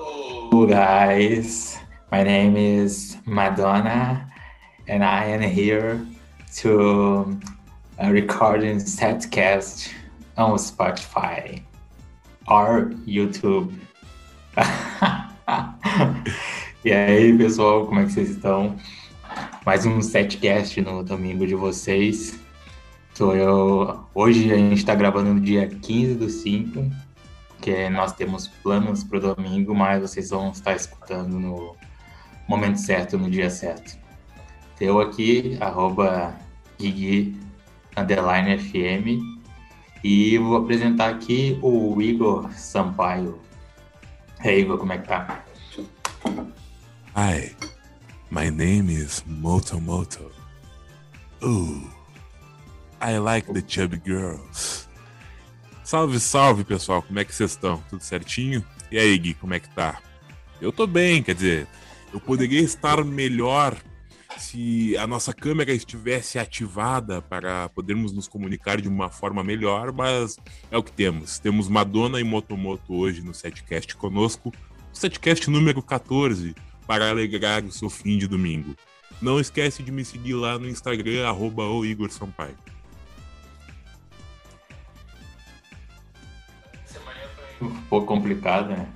Hello, guys. My name is Madonna, and I am here to uh, record a setcast on Spotify or YouTube. e aí, pessoal, como é que vocês estão? Mais um setcast no domingo de vocês. Sou eu. Hoje a gente está gravando no dia 15 do 5, que nós temos planos para o domingo, mas vocês vão estar escutando no momento certo, no dia certo. Eu aqui, arroba Gigi Underline FM, e vou apresentar aqui o Igor Sampaio. E aí, Igor, como é que tá? Hi, my name is Moto Moto. Ooh, I like the chubby girls. Salve, salve, pessoal. Como é que vocês estão? Tudo certinho? E aí, Gui, como é que tá? Eu tô bem, quer dizer, eu poderia estar melhor se a nossa câmera estivesse ativada para podermos nos comunicar de uma forma melhor, mas é o que temos. Temos Madonna e Motomoto hoje no setcast conosco, o setcast número 14, para alegrar o seu fim de domingo. Não esquece de me seguir lá no Instagram, arroba o Igor Sampaio. Um pouco complicado, né?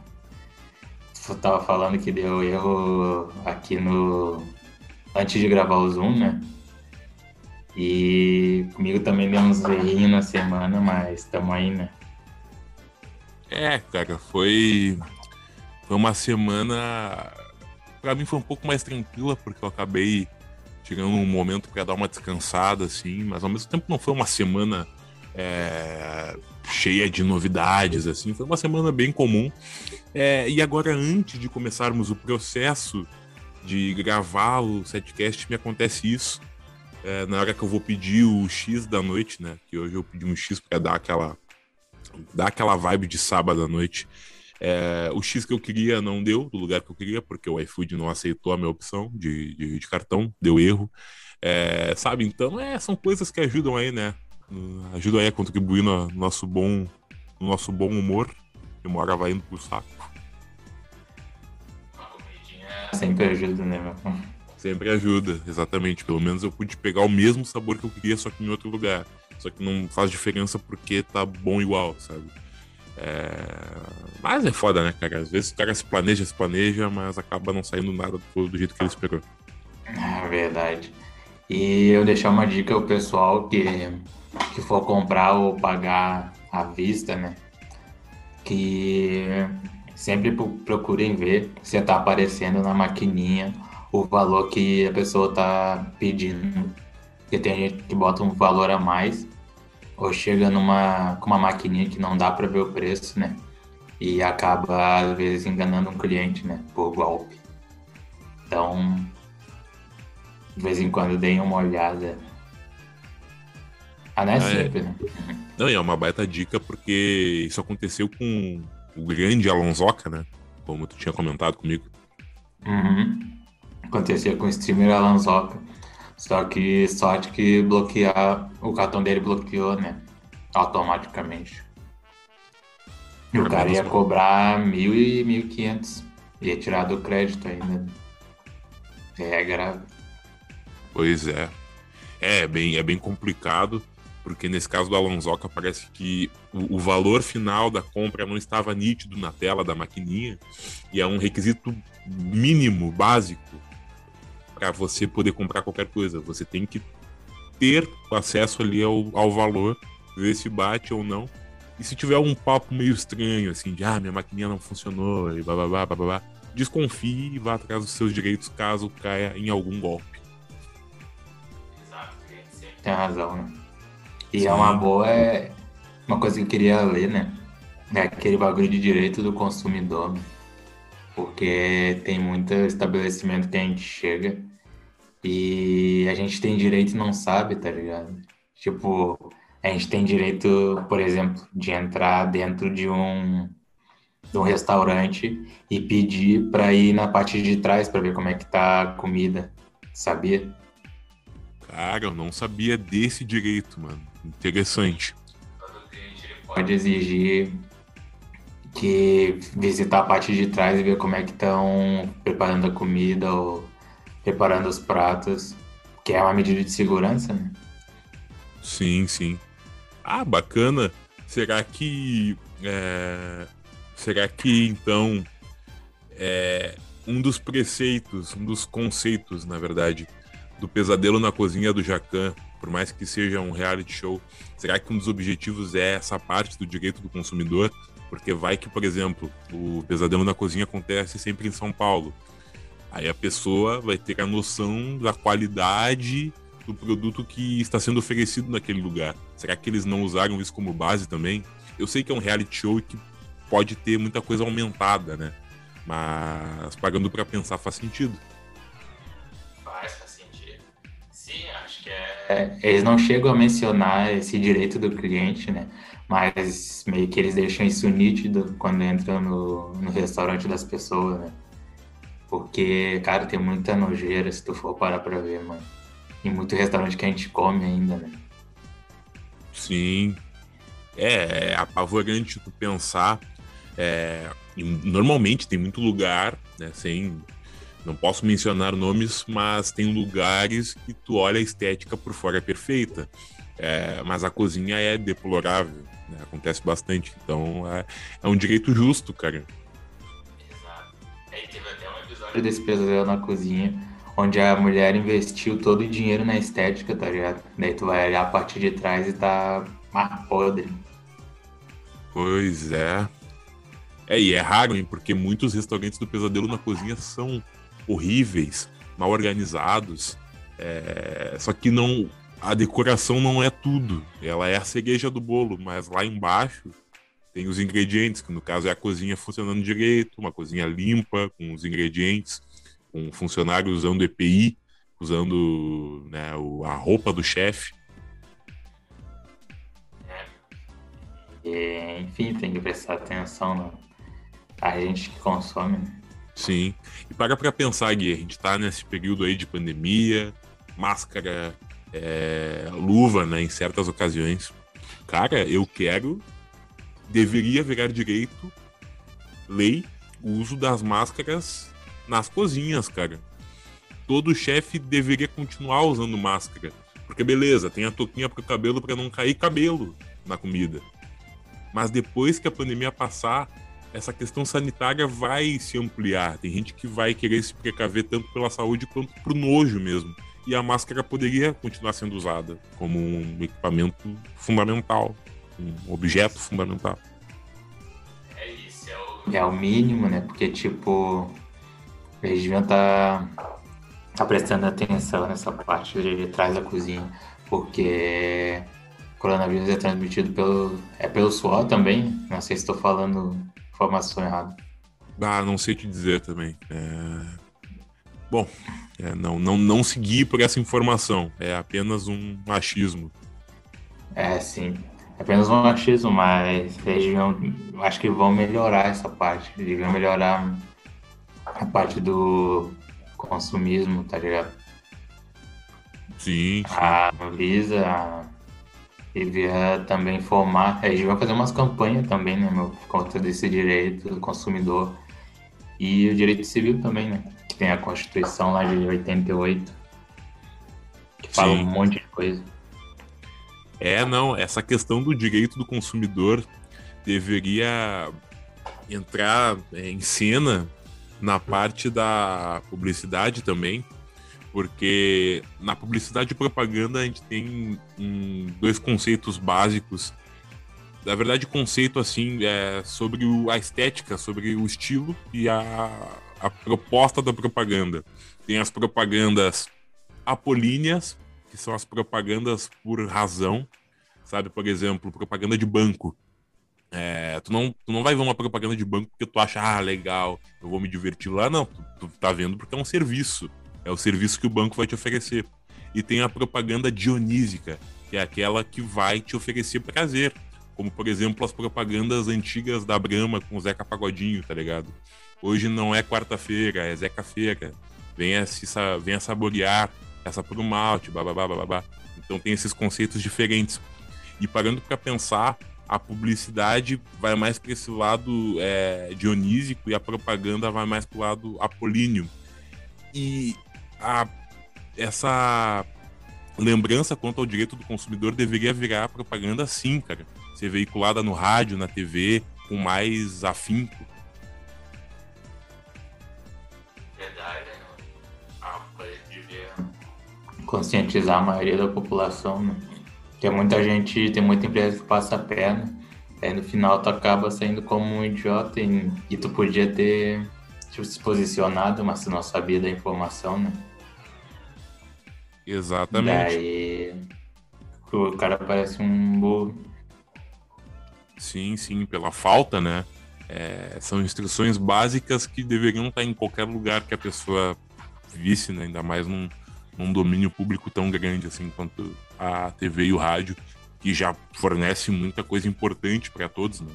Você tava falando que deu erro aqui no. Antes de gravar o Zoom, né? E comigo também deu uns errinhos na semana, mas estamos aí, né? É, cara, foi. Foi uma semana. Pra mim foi um pouco mais tranquila, porque eu acabei tirando um momento para dar uma descansada, assim, mas ao mesmo tempo não foi uma semana é, cheia de novidades, assim, foi uma semana bem comum. É, e agora, antes de começarmos o processo de gravar o setcast, me acontece isso. É, na hora que eu vou pedir o X da noite, né? Que hoje eu pedi um X para dar aquela dar aquela vibe de sábado à noite. É, o X que eu queria não deu do lugar que eu queria, porque o iFood não aceitou a minha opção de, de, de cartão, deu erro. É, sabe? Então, é, são coisas que ajudam aí, né? Ajudam aí a contribuir no nosso bom, no nosso bom humor. E uma hora vai indo pro saco. Sempre ajuda, né, meu? Sempre ajuda, exatamente. Pelo menos eu pude pegar o mesmo sabor que eu queria, só que em outro lugar. Só que não faz diferença porque tá bom igual, sabe? É... Mas é foda, né, cara? Às vezes o cara se planeja, se planeja, mas acaba não saindo nada do, do jeito que ele esperou. É verdade. E eu deixar uma dica ao pessoal que, que for comprar ou pagar à vista, né? Que sempre procurem ver se tá aparecendo na maquininha o valor que a pessoa tá pedindo. Porque tem gente que bota um valor a mais ou chega numa com uma maquininha que não dá para ver o preço, né? E acaba às vezes enganando um cliente, né? Por golpe. Então, de vez em quando deem uma olhada. Ah, não é, é. sempre, né? Não, e é uma baita dica porque isso aconteceu com o grande Alonsoca, né? Como tu tinha comentado comigo. Uhum. Acontecia com o streamer Alanzoca. Só que sorte que bloquear o cartão dele bloqueou, né? Automaticamente. E o Pelo cara ia cobrar mil e mil quinhentos. Ia tirar do crédito ainda. É grave. Pois é. É bem, é bem complicado, porque nesse caso do Alonsoca parece que o, o valor final da compra não estava nítido na tela da maquininha, e é um requisito mínimo, básico, para você poder comprar qualquer coisa. Você tem que ter acesso ali ao, ao valor, ver se bate ou não. E se tiver um papo meio estranho, assim, de ah, minha maquininha não funcionou, e blá blá desconfie e vá atrás dos seus direitos caso caia em algum golpe. Tem razão, né? E Sim. é uma boa, é uma coisa que eu queria ler, né? É aquele bagulho de direito do consumidor, né? Porque tem muito estabelecimento que a gente chega e a gente tem direito e não sabe, tá ligado? Tipo, a gente tem direito, por exemplo, de entrar dentro de um, de um restaurante e pedir pra ir na parte de trás pra ver como é que tá a comida, sabia? Cara, eu não sabia desse direito, mano. Interessante. pode exigir que visitar a parte de trás e ver como é que estão preparando a comida ou preparando os pratos, que é uma medida de segurança, né? Sim, sim. Ah, bacana. Será que. É... Será que então. É... Um dos preceitos, um dos conceitos, na verdade, do pesadelo na cozinha do Jacan, por mais que seja um reality show, será que um dos objetivos é essa parte do direito do consumidor? Porque vai que, por exemplo, o pesadelo na cozinha acontece sempre em São Paulo. Aí a pessoa vai ter a noção da qualidade do produto que está sendo oferecido naquele lugar. Será que eles não usaram isso como base também? Eu sei que é um reality show que pode ter muita coisa aumentada, né? Mas pagando para pensar faz sentido. É... Eles não chegam a mencionar esse direito do cliente, né? Mas meio que eles deixam isso nítido quando entram no, no restaurante das pessoas, né? Porque, cara, tem muita nojeira se tu for parar pra ver, mano. E muito restaurante que a gente come ainda, né? Sim. É, é apavorante tu pensar. É, normalmente tem muito lugar, né, sem. Não posso mencionar nomes, mas tem lugares que tu olha a estética por fora é perfeita. É, mas a cozinha é deplorável. Né, acontece bastante. Então é, é um direito justo, cara. Exato. Aí teve até um episódio desse pesadelo na cozinha onde a mulher investiu todo o dinheiro na estética, tá ligado? Daí tu vai olhar a parte de trás e tá mais podre. Pois é. É, e é raro, hein? Porque muitos restaurantes do Pesadelo na Cozinha são horríveis, mal organizados. É... Só que não. A decoração não é tudo. Ela é a cereja do bolo, mas lá embaixo tem os ingredientes, que no caso é a cozinha funcionando direito, uma cozinha limpa, com os ingredientes com funcionário usando EPI, usando né, a roupa do chefe. É. enfim, tem que prestar atenção no, a gente que consome. Né? Sim. E para para pensar, Gui, a gente está nesse período aí de pandemia, máscara, é, luva, né, em certas ocasiões. Cara, eu quero, deveria virar direito, lei, o uso das máscaras nas cozinhas, cara. Todo chefe deveria continuar usando máscara. Porque beleza, tem a touquinha pro cabelo para não cair cabelo na comida. Mas depois que a pandemia passar, essa questão sanitária vai se ampliar. Tem gente que vai querer se precaver tanto pela saúde quanto pro nojo mesmo. E a máscara poderia continuar sendo usada como um equipamento fundamental, um objeto fundamental. É isso, é o, é o mínimo, né? Porque, tipo, eles deviam estar tá, tá prestando atenção nessa parte de trás da cozinha, porque coronavírus é transmitido pelo, é pelo suor também. Não sei se estou falando informação errada. Ah, não sei te dizer também. É... Bom, é, não, não, não seguir por essa informação. É apenas um machismo. É, sim. É apenas um machismo, mas eles deviam, acho que vão melhorar essa parte. Deviam melhorar a parte do consumismo, tá ligado? Sim. sim. A Anvisa devia também formar, eles deviam fazer umas campanhas também, né, meu, por conta desse direito do consumidor e o direito civil também, né, que tem a Constituição lá de 88, que fala sim. um monte de coisa. É, não, essa questão do direito do consumidor deveria entrar em cena na parte da publicidade também, porque na publicidade e propaganda a gente tem um, dois conceitos básicos. Na verdade, conceito assim é sobre o, a estética, sobre o estilo e a, a proposta da propaganda. Tem as propagandas apolíneas, que são as propagandas por razão, sabe? Por exemplo, propaganda de banco. É, tu, não, tu não vai ver uma propaganda de banco porque tu acha, ah, legal, eu vou me divertir lá. Não, tu, tu tá vendo porque é um serviço. É o serviço que o banco vai te oferecer. E tem a propaganda dionísica, que é aquela que vai te oferecer prazer. Como, por exemplo, as propagandas antigas da Brahma com o Zeca Pagodinho, tá ligado? Hoje não é quarta-feira, é Zeca-feira. Venha, se, venha saborear essa um malte, babá, babá. Então tem esses conceitos diferentes. E parando para pensar, a publicidade vai mais para esse lado é, dionísico e a propaganda vai mais para o lado apolíneo. E a, essa lembrança quanto ao direito do consumidor deveria virar propaganda sim, cara. Ser veiculada no rádio, na TV, com mais afinco. Verdade, né? a devia conscientizar a maioria da população, né? Tem muita gente, tem muita empresa que passa a perna, aí no final tu acaba saindo como um idiota e, e tu podia ter tipo, se posicionado, mas tu não sabia da informação, né? Exatamente. Daí o cara parece um burro. Sim, sim, pela falta, né? É, são instruções básicas que deveriam estar em qualquer lugar que a pessoa visse, né? ainda mais num, num domínio público tão grande assim quanto a TV e o rádio, que já fornece muita coisa importante para todos, né?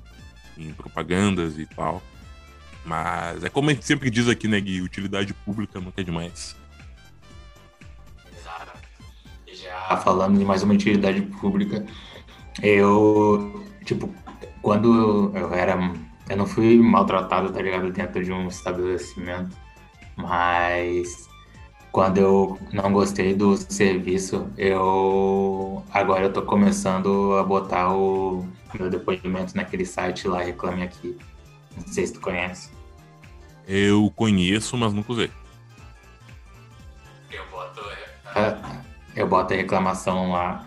em propagandas e tal. Mas é como a gente sempre diz aqui, né, Gui? Utilidade pública nunca é demais. Falando de mais uma utilidade pública, eu, tipo, quando eu era. Eu não fui maltratado, tá ligado? Dentro de um estabelecimento, mas quando eu não gostei do serviço, eu agora eu tô começando a botar o meu depoimento naquele site lá, Reclame Aqui. Não sei se tu conhece. Eu conheço, mas nunca usei. Eu boto, é, eu boto a reclamação lá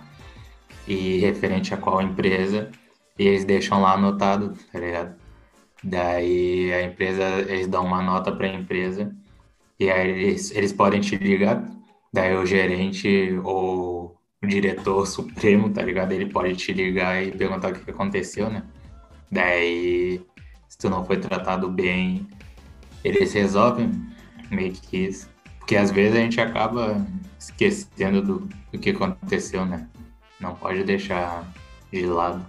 e referente a qual empresa e eles deixam lá anotado, tá ligado? Daí a empresa, eles dão uma nota para a empresa e aí eles, eles podem te ligar, daí o gerente ou o diretor supremo, tá ligado? Ele pode te ligar e perguntar o que aconteceu, né? Daí, se tu não foi tratado bem, eles resolvem meio que isso. Porque às vezes a gente acaba esquecendo do, do que aconteceu, né? Não pode deixar de lado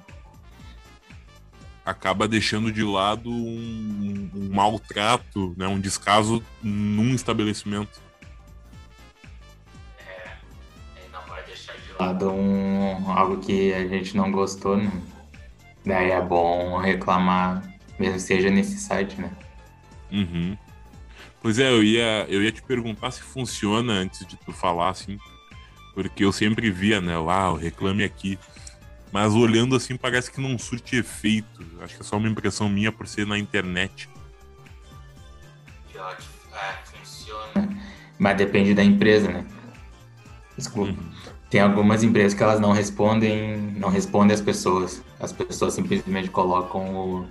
acaba deixando de lado um, um maltrato, né, um descaso num estabelecimento. É, não vai deixar de lado um, algo que a gente não gostou, né? Daí é bom reclamar, mesmo seja nesse site, né? Uhum. Pois é, eu ia, eu ia te perguntar se funciona antes de tu falar, assim, porque eu sempre via, né, uau, reclame aqui. Mas olhando assim, parece que não surte efeito. Acho que é só uma impressão minha por ser na internet. É, funciona. Mas depende da empresa, né? Desculpa. Uhum. Tem algumas empresas que elas não respondem, não respondem as pessoas. As pessoas simplesmente colocam o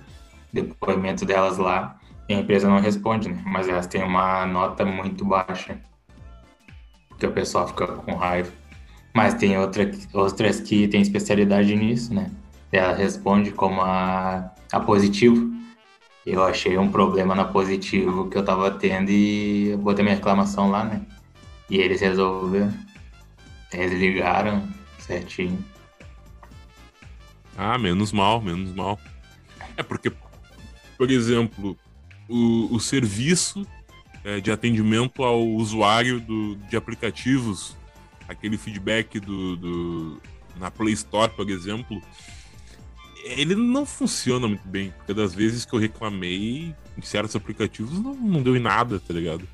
depoimento delas lá e a empresa não responde, né? Mas elas têm uma nota muito baixa. Porque o pessoal fica com raiva. Mas tem outra, outras que têm especialidade nisso, né? Ela responde como a, a positivo. Eu achei um problema na positivo que eu tava tendo e botei minha reclamação lá, né? E eles resolveram. Eles ligaram certinho. Ah, menos mal, menos mal. É porque, por exemplo, o, o serviço é, de atendimento ao usuário do, de aplicativos aquele feedback do, do, na Play Store, por exemplo, ele não funciona muito bem, porque das vezes que eu reclamei em certos aplicativos não, não deu em nada, tá ligado?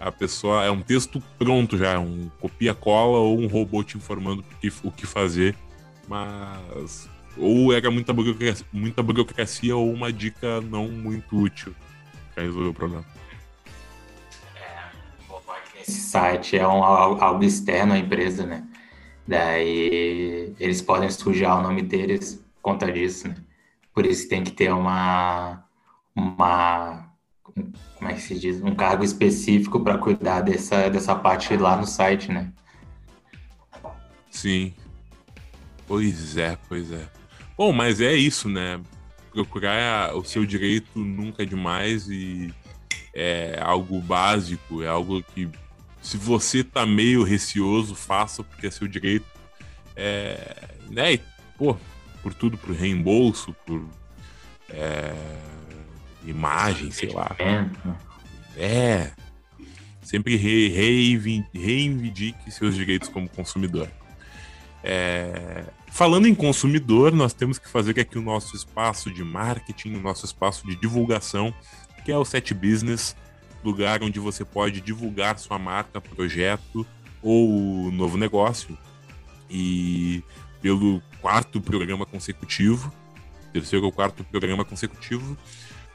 A pessoa é um texto pronto já, um copia-cola ou um robô te informando o que, fazer, mas ou era muita burocracia, muita burocracia ou uma dica não muito útil para resolver o problema esse site é um, algo externo à empresa, né? Daí eles podem sujar o nome deles por conta disso, né? Por isso tem que ter uma, uma como é que se diz? Um cargo específico para cuidar dessa, dessa parte lá no site, né? Sim. Pois é, pois é. Bom, mas é isso, né? Procurar o seu direito nunca é demais e é algo básico, é algo que se você tá meio receoso, faça, porque é seu direito. É, né? E, pô, por tudo, por reembolso, por é, imagem, sei lá. É. Sempre re, reivindique seus direitos como consumidor. É... Falando em consumidor, nós temos que fazer aqui o nosso espaço de marketing, o nosso espaço de divulgação, que é o Set Business, lugar onde você pode divulgar sua marca, projeto ou novo negócio. E pelo quarto programa consecutivo, terceiro ou quarto programa consecutivo,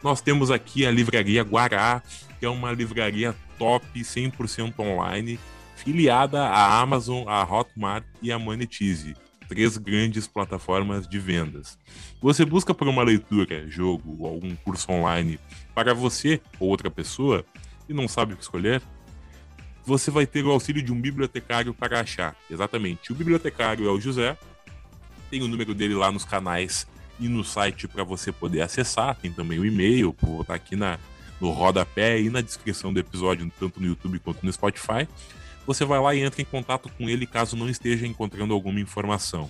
nós temos aqui a livraria Guará, que é uma livraria top 100% online, filiada à Amazon, à Hotmart e à Monetize, três grandes plataformas de vendas. Você busca por uma leitura, jogo ou algum curso online para você ou outra pessoa e não sabe o que escolher? Você vai ter o auxílio de um bibliotecário para achar. Exatamente. O bibliotecário é o José. Tem o número dele lá nos canais e no site para você poder acessar. Tem também o e-mail, vou botar aqui na, no rodapé e na descrição do episódio, tanto no YouTube quanto no Spotify. Você vai lá e entra em contato com ele caso não esteja encontrando alguma informação.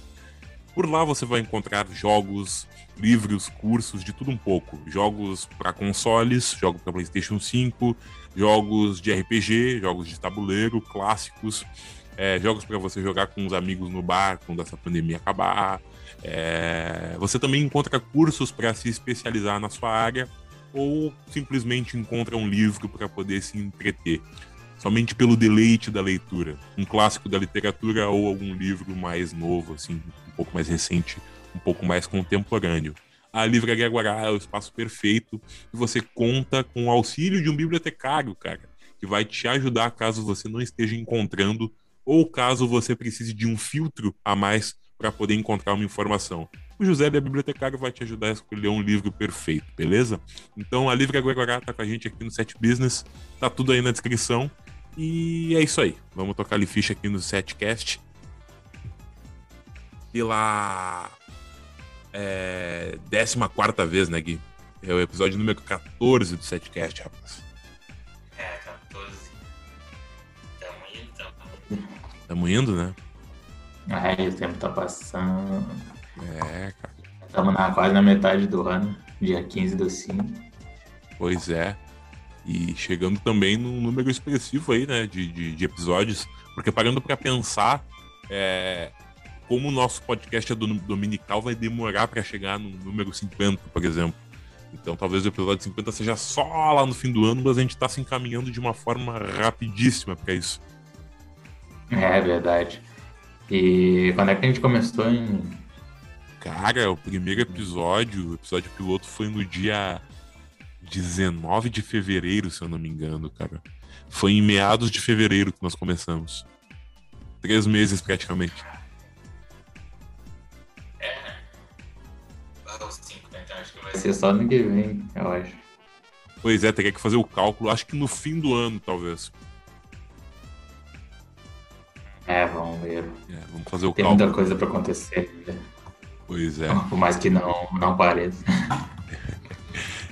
Por lá você vai encontrar jogos, livros, cursos, de tudo um pouco. Jogos para consoles, jogos para PlayStation 5, jogos de RPG, jogos de tabuleiro, clássicos, é, jogos para você jogar com os amigos no bar quando essa pandemia acabar, é, você também encontra cursos para se especializar na sua área ou simplesmente encontra um livro para poder se entreter, somente pelo deleite da leitura, um clássico da literatura ou algum livro mais novo, assim, um pouco mais recente, um pouco mais contemporâneo. A Livraria Guará é o espaço perfeito e você conta com o auxílio de um bibliotecário, cara, que vai te ajudar caso você não esteja encontrando ou caso você precise de um filtro a mais para poder encontrar uma informação. O José da Bibliotecário vai te ajudar a escolher um livro perfeito, beleza? Então a Livre Agora tá com a gente aqui no Set Business, tá tudo aí na descrição. E é isso aí. Vamos tocar ali ficha aqui no Setcast. Pela é, 14 vez, né, Gui? É o episódio número 14 do Setcast, rapaz. É, 14. Tamo indo, tamo indo. Tamo indo, né? Ai, o tempo tá passando. É, cara. Estamos na, quase na metade do ano, dia 15 do 5. Pois é. E chegando também num número expressivo aí, né, de, de, de episódios. Porque parando para pensar, é, como o nosso podcast é do, dominical, vai demorar para chegar no número 50, por exemplo. Então talvez o episódio 50 seja só lá no fim do ano, mas a gente tá se encaminhando de uma forma rapidíssima para isso. É verdade. E quando é que a gente começou em. Cara, o primeiro episódio, o episódio piloto foi no dia 19 de fevereiro, se eu não me engano, cara. Foi em meados de fevereiro que nós começamos. Três meses praticamente. É. Então acho que vai ser só no que vem, eu acho. Pois é, teria que fazer o cálculo, acho que no fim do ano, talvez. É, vamos ver. É, vamos fazer o Tem cálculo. muita coisa para acontecer. Pois é. Por mais que não, não pareça.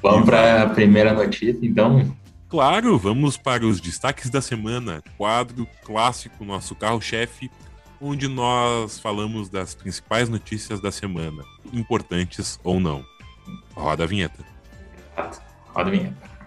vamos para a primeira notícia, então. Claro, vamos para os destaques da semana. Quadro clássico, nosso carro-chefe, onde nós falamos das principais notícias da semana, importantes ou não. Roda a vinheta. Roda a vinheta.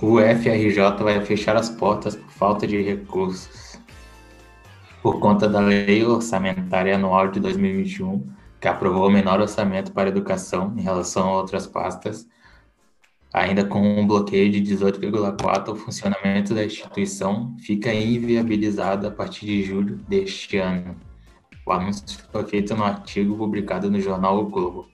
O FRJ vai fechar as portas por falta de recursos. Por conta da Lei Orçamentária Anual de 2021, que aprovou o menor orçamento para educação em relação a outras pastas, ainda com um bloqueio de 18,4%, o funcionamento da instituição fica inviabilizado a partir de julho deste ano. O anúncio foi feito no artigo publicado no jornal O Globo.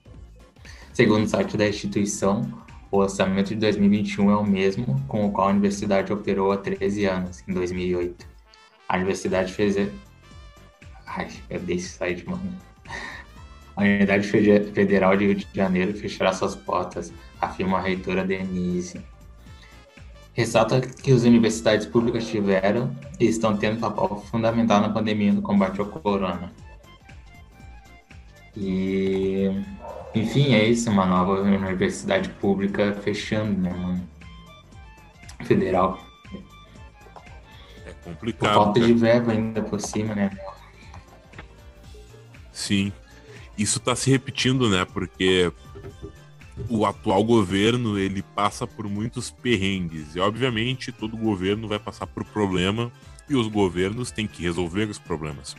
Segundo o site da instituição, o orçamento de 2021 é o mesmo com o qual a universidade operou há 13 anos, em 2008. A universidade fez. Ai, é desse site, mano. A Unidade Federal de Rio de Janeiro fechará suas portas, afirma a reitora Denise. Ressalta que as universidades públicas tiveram e estão tendo papel fundamental na pandemia no combate ao corona. E enfim, é isso, uma nova universidade pública fechando, né, mano? federal. É Por complicado. falta cara. de verba ainda por cima, né? Sim. Isso está se repetindo, né? Porque o atual governo ele passa por muitos perrengues. E obviamente todo governo vai passar por problema e os governos têm que resolver os problemas.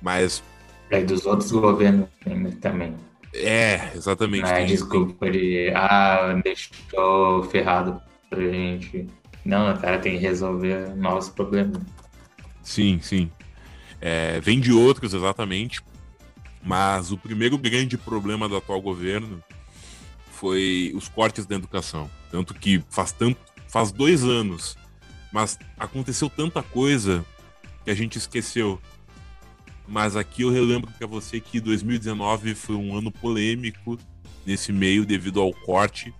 Mas É dos outros governos ainda também. É, exatamente. Tem- desculpa de, ah, deixou ferrado pra gente. Não, o cara tem que resolver novos problemas. Sim, sim. É, vem de outros, exatamente. Mas o primeiro grande problema do atual governo foi os cortes da educação. Tanto que faz, tanto, faz dois anos, mas aconteceu tanta coisa que a gente esqueceu. Mas aqui eu relembro para você que 2019 foi um ano polêmico nesse meio devido ao corte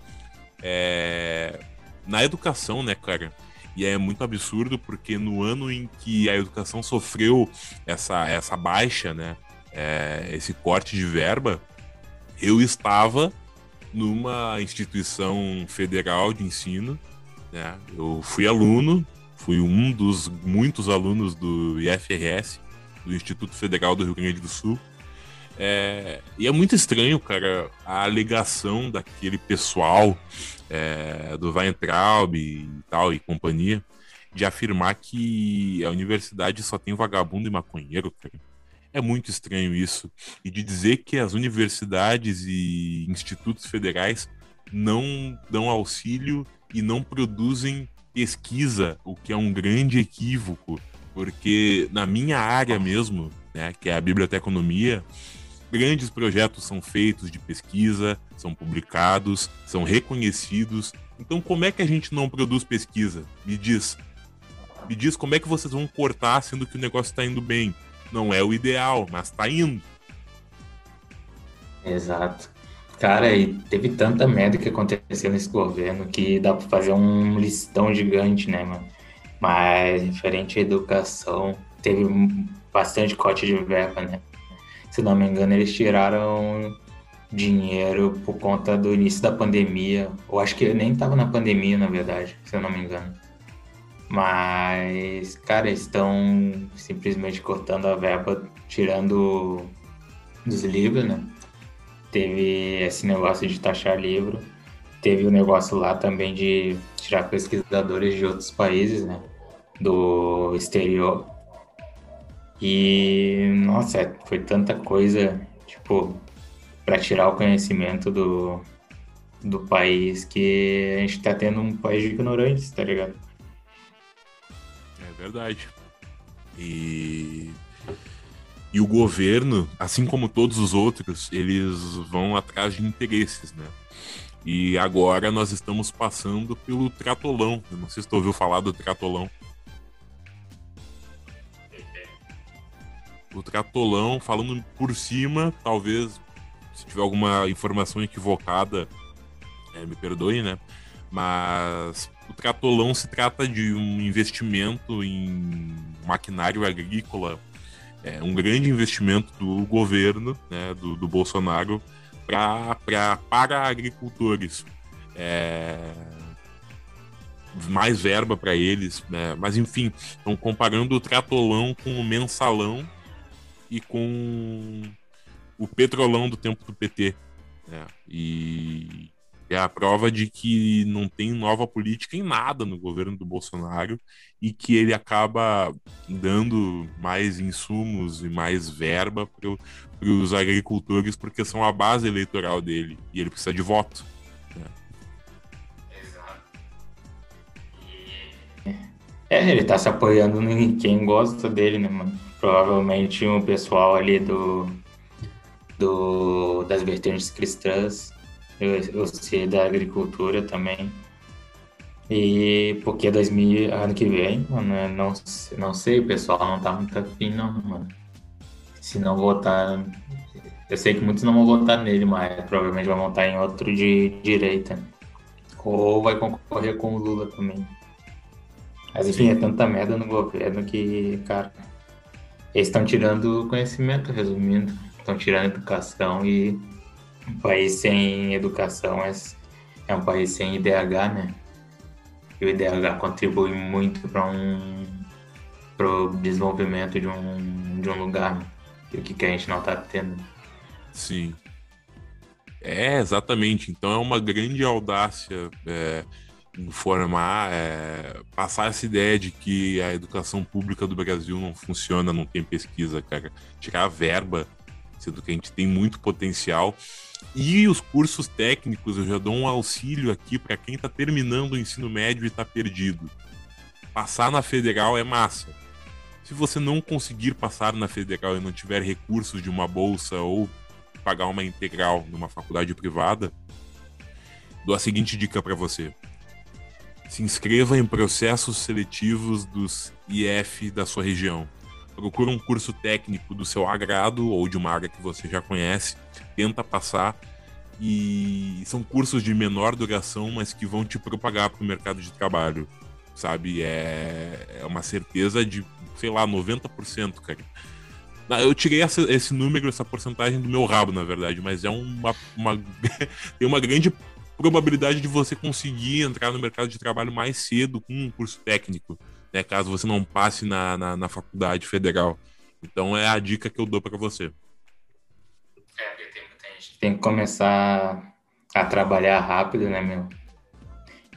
é, na educação, né, cara? E é muito absurdo porque no ano em que a educação sofreu essa, essa baixa, né, é, esse corte de verba, eu estava numa instituição federal de ensino, né? Eu fui aluno, fui um dos muitos alunos do IFRS, do Instituto Federal do Rio Grande do Sul. É, e é muito estranho, cara, a alegação daquele pessoal é, do Weintraub e tal, e companhia, de afirmar que a universidade só tem vagabundo e maconheiro, cara. É muito estranho isso. E de dizer que as universidades e institutos federais não dão auxílio e não produzem pesquisa, o que é um grande equívoco, porque na minha área mesmo, né, que é a biblioteconomia, grandes projetos são feitos de pesquisa, são publicados, são reconhecidos. Então, como é que a gente não produz pesquisa? Me diz. Me diz como é que vocês vão cortar sendo que o negócio está indo bem. Não é o ideal, mas está indo. Exato. Cara, e teve tanta merda que aconteceu nesse governo que dá pra fazer um listão gigante, né, mano? Mas referente à educação, teve bastante corte de verba, né? Se não me engano, eles tiraram dinheiro por conta do início da pandemia. Eu acho que nem tava na pandemia, na verdade, se eu não me engano. Mas, cara, estão simplesmente cortando a verba, tirando dos livros, né? Teve esse negócio de taxar livro. Teve o negócio lá também de tirar pesquisadores de outros países, né? Do exterior. E, nossa, foi tanta coisa, tipo, para tirar o conhecimento do, do país que a gente tá tendo um país de ignorantes, tá ligado? É verdade. E e o governo, assim como todos os outros, eles vão atrás de interesses, né? E agora nós estamos passando pelo tratolão. Eu não sei se tu ouviu falar do tratolão. O tratolão, falando por cima, talvez, se tiver alguma informação equivocada, é, me perdoe, né? Mas o tratolão se trata de um investimento em maquinário agrícola é, um grande investimento do governo, né, do, do Bolsonaro, pra, pra, para agricultores. É, mais verba para eles, né? mas enfim, estão comparando o tratolão com o mensalão e com o petrolão do tempo do PT. Né? E é a prova de que não tem nova política em nada no governo do Bolsonaro e que ele acaba dando mais insumos e mais verba para os agricultores porque são a base eleitoral dele e ele precisa de voto. Né? É, ele tá se apoiando em quem gosta dele, né, mano? Provavelmente o pessoal ali do, do das vertentes cristãs, eu, eu sei da agricultura também. E porque 2000, ano que vem, mano, não, não sei, o pessoal não tá muito afim, não, mano. Se não votar. Eu sei que muitos não vão votar nele, mas provavelmente vão votar em outro de direita. Ou vai concorrer com o Lula também. Mas enfim, é tanta merda no governo que, cara, eles estão tirando conhecimento, resumindo. Estão tirando educação e país sem educação é, é um país sem IDH, né? e o IDH contribui muito para um o desenvolvimento de um, de um lugar né? e o que, que a gente não está tendo. Sim. É, exatamente. Então é uma grande audácia é, informar, é, passar essa ideia de que a educação pública do Brasil não funciona, não tem pesquisa, cara. Tirar a verba, sendo que a gente tem muito potencial. E os cursos técnicos, eu já dou um auxílio aqui para quem está terminando o ensino médio e está perdido. Passar na federal é massa. Se você não conseguir passar na federal e não tiver recursos de uma bolsa ou pagar uma integral numa faculdade privada, dou a seguinte dica para você. Se inscreva em processos seletivos dos IF da sua região. Procura um curso técnico do seu agrado ou de uma área que você já conhece, tenta passar e são cursos de menor duração, mas que vão te propagar para o mercado de trabalho, sabe? É, é uma certeza de, sei lá, 90%, cara. Eu tirei essa, esse número, essa porcentagem do meu rabo, na verdade, mas é uma, uma tem uma grande probabilidade de você conseguir entrar no mercado de trabalho mais cedo com um curso técnico, né, caso você não passe na, na, na faculdade federal. Então é a dica que eu dou para você. Tem que começar a trabalhar rápido, né, meu?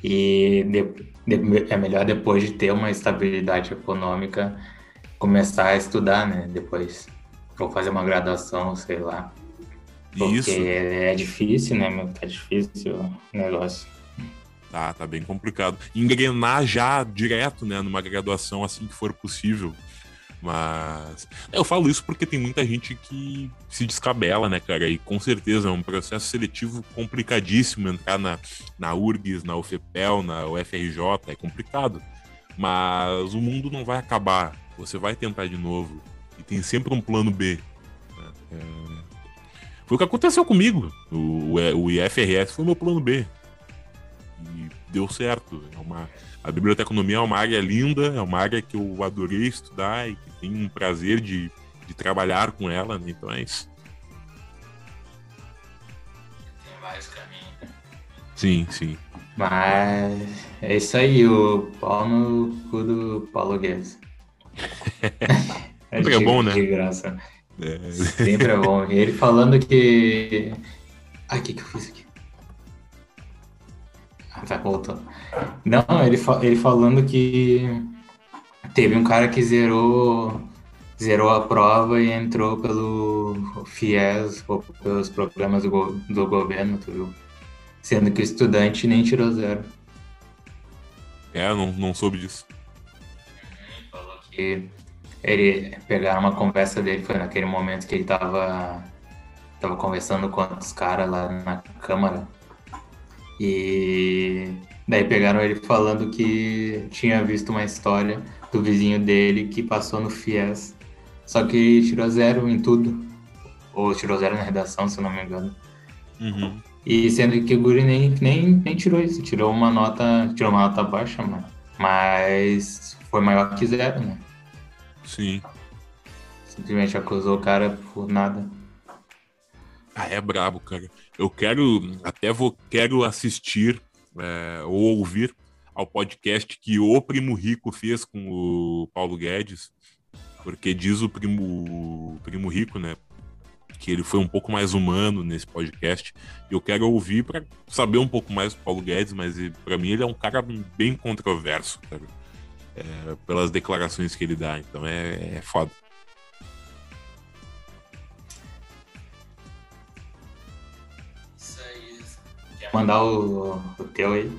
E de, de, é melhor depois de ter uma estabilidade econômica começar a estudar, né? Depois. Ou fazer uma graduação, sei lá. Porque Isso. é difícil, né, meu? Tá difícil o negócio. Tá, tá bem complicado. Engrenar já direto, né, numa graduação assim que for possível. Mas eu falo isso porque tem muita gente que se descabela, né, cara? E com certeza é um processo seletivo complicadíssimo entrar na, na URGS, na UFPEL, na UFRJ, é complicado. Mas o mundo não vai acabar você vai tentar de novo. E tem sempre um plano B. Né? É... Foi o que aconteceu comigo. O, o, IFRS foi meu plano B. E deu certo. É uma, a biblioteconomia é uma área linda, é uma área que eu adorei estudar e que tenho um prazer de, de trabalhar com ela. Né? Então é isso. Tem vários caminhos. Sim, sim. Mas é isso aí, o pau no cu do Paulo Guedes. Sempre é bom, né? De graça. É. Sempre é bom. Ele falando que. Ai, o que, que eu fiz aqui? Tá, voltando. Não, ele, ele falando que teve um cara que zerou zerou a prova e entrou pelo FIES pelos programas do, go... do governo, tu viu? Sendo que o estudante nem tirou zero. É, não, não soube disso que ele pegaram uma conversa dele, foi naquele momento que ele tava, tava conversando com os caras lá na Câmara. E daí pegaram ele falando que tinha visto uma história do vizinho dele que passou no FIES, só que tirou zero em tudo. Ou tirou zero na redação, se eu não me engano. Uhum. E sendo que o Guri nem, nem, nem tirou isso, tirou uma nota. Tirou uma nota baixa, mano. Mas foi maior que zero, né? Sim. Simplesmente acusou o cara por nada. Ah, é brabo, cara. Eu quero, até vou, quero assistir é, ou ouvir ao podcast que o Primo Rico fez com o Paulo Guedes, porque diz o Primo, o Primo Rico, né, que ele foi um pouco mais humano nesse podcast. Eu quero ouvir para saber um pouco mais do Paulo Guedes, mas para mim ele é um cara bem controverso, cara é, pelas declarações que ele dá. Então é, é foda. Mandar o, o teu aí?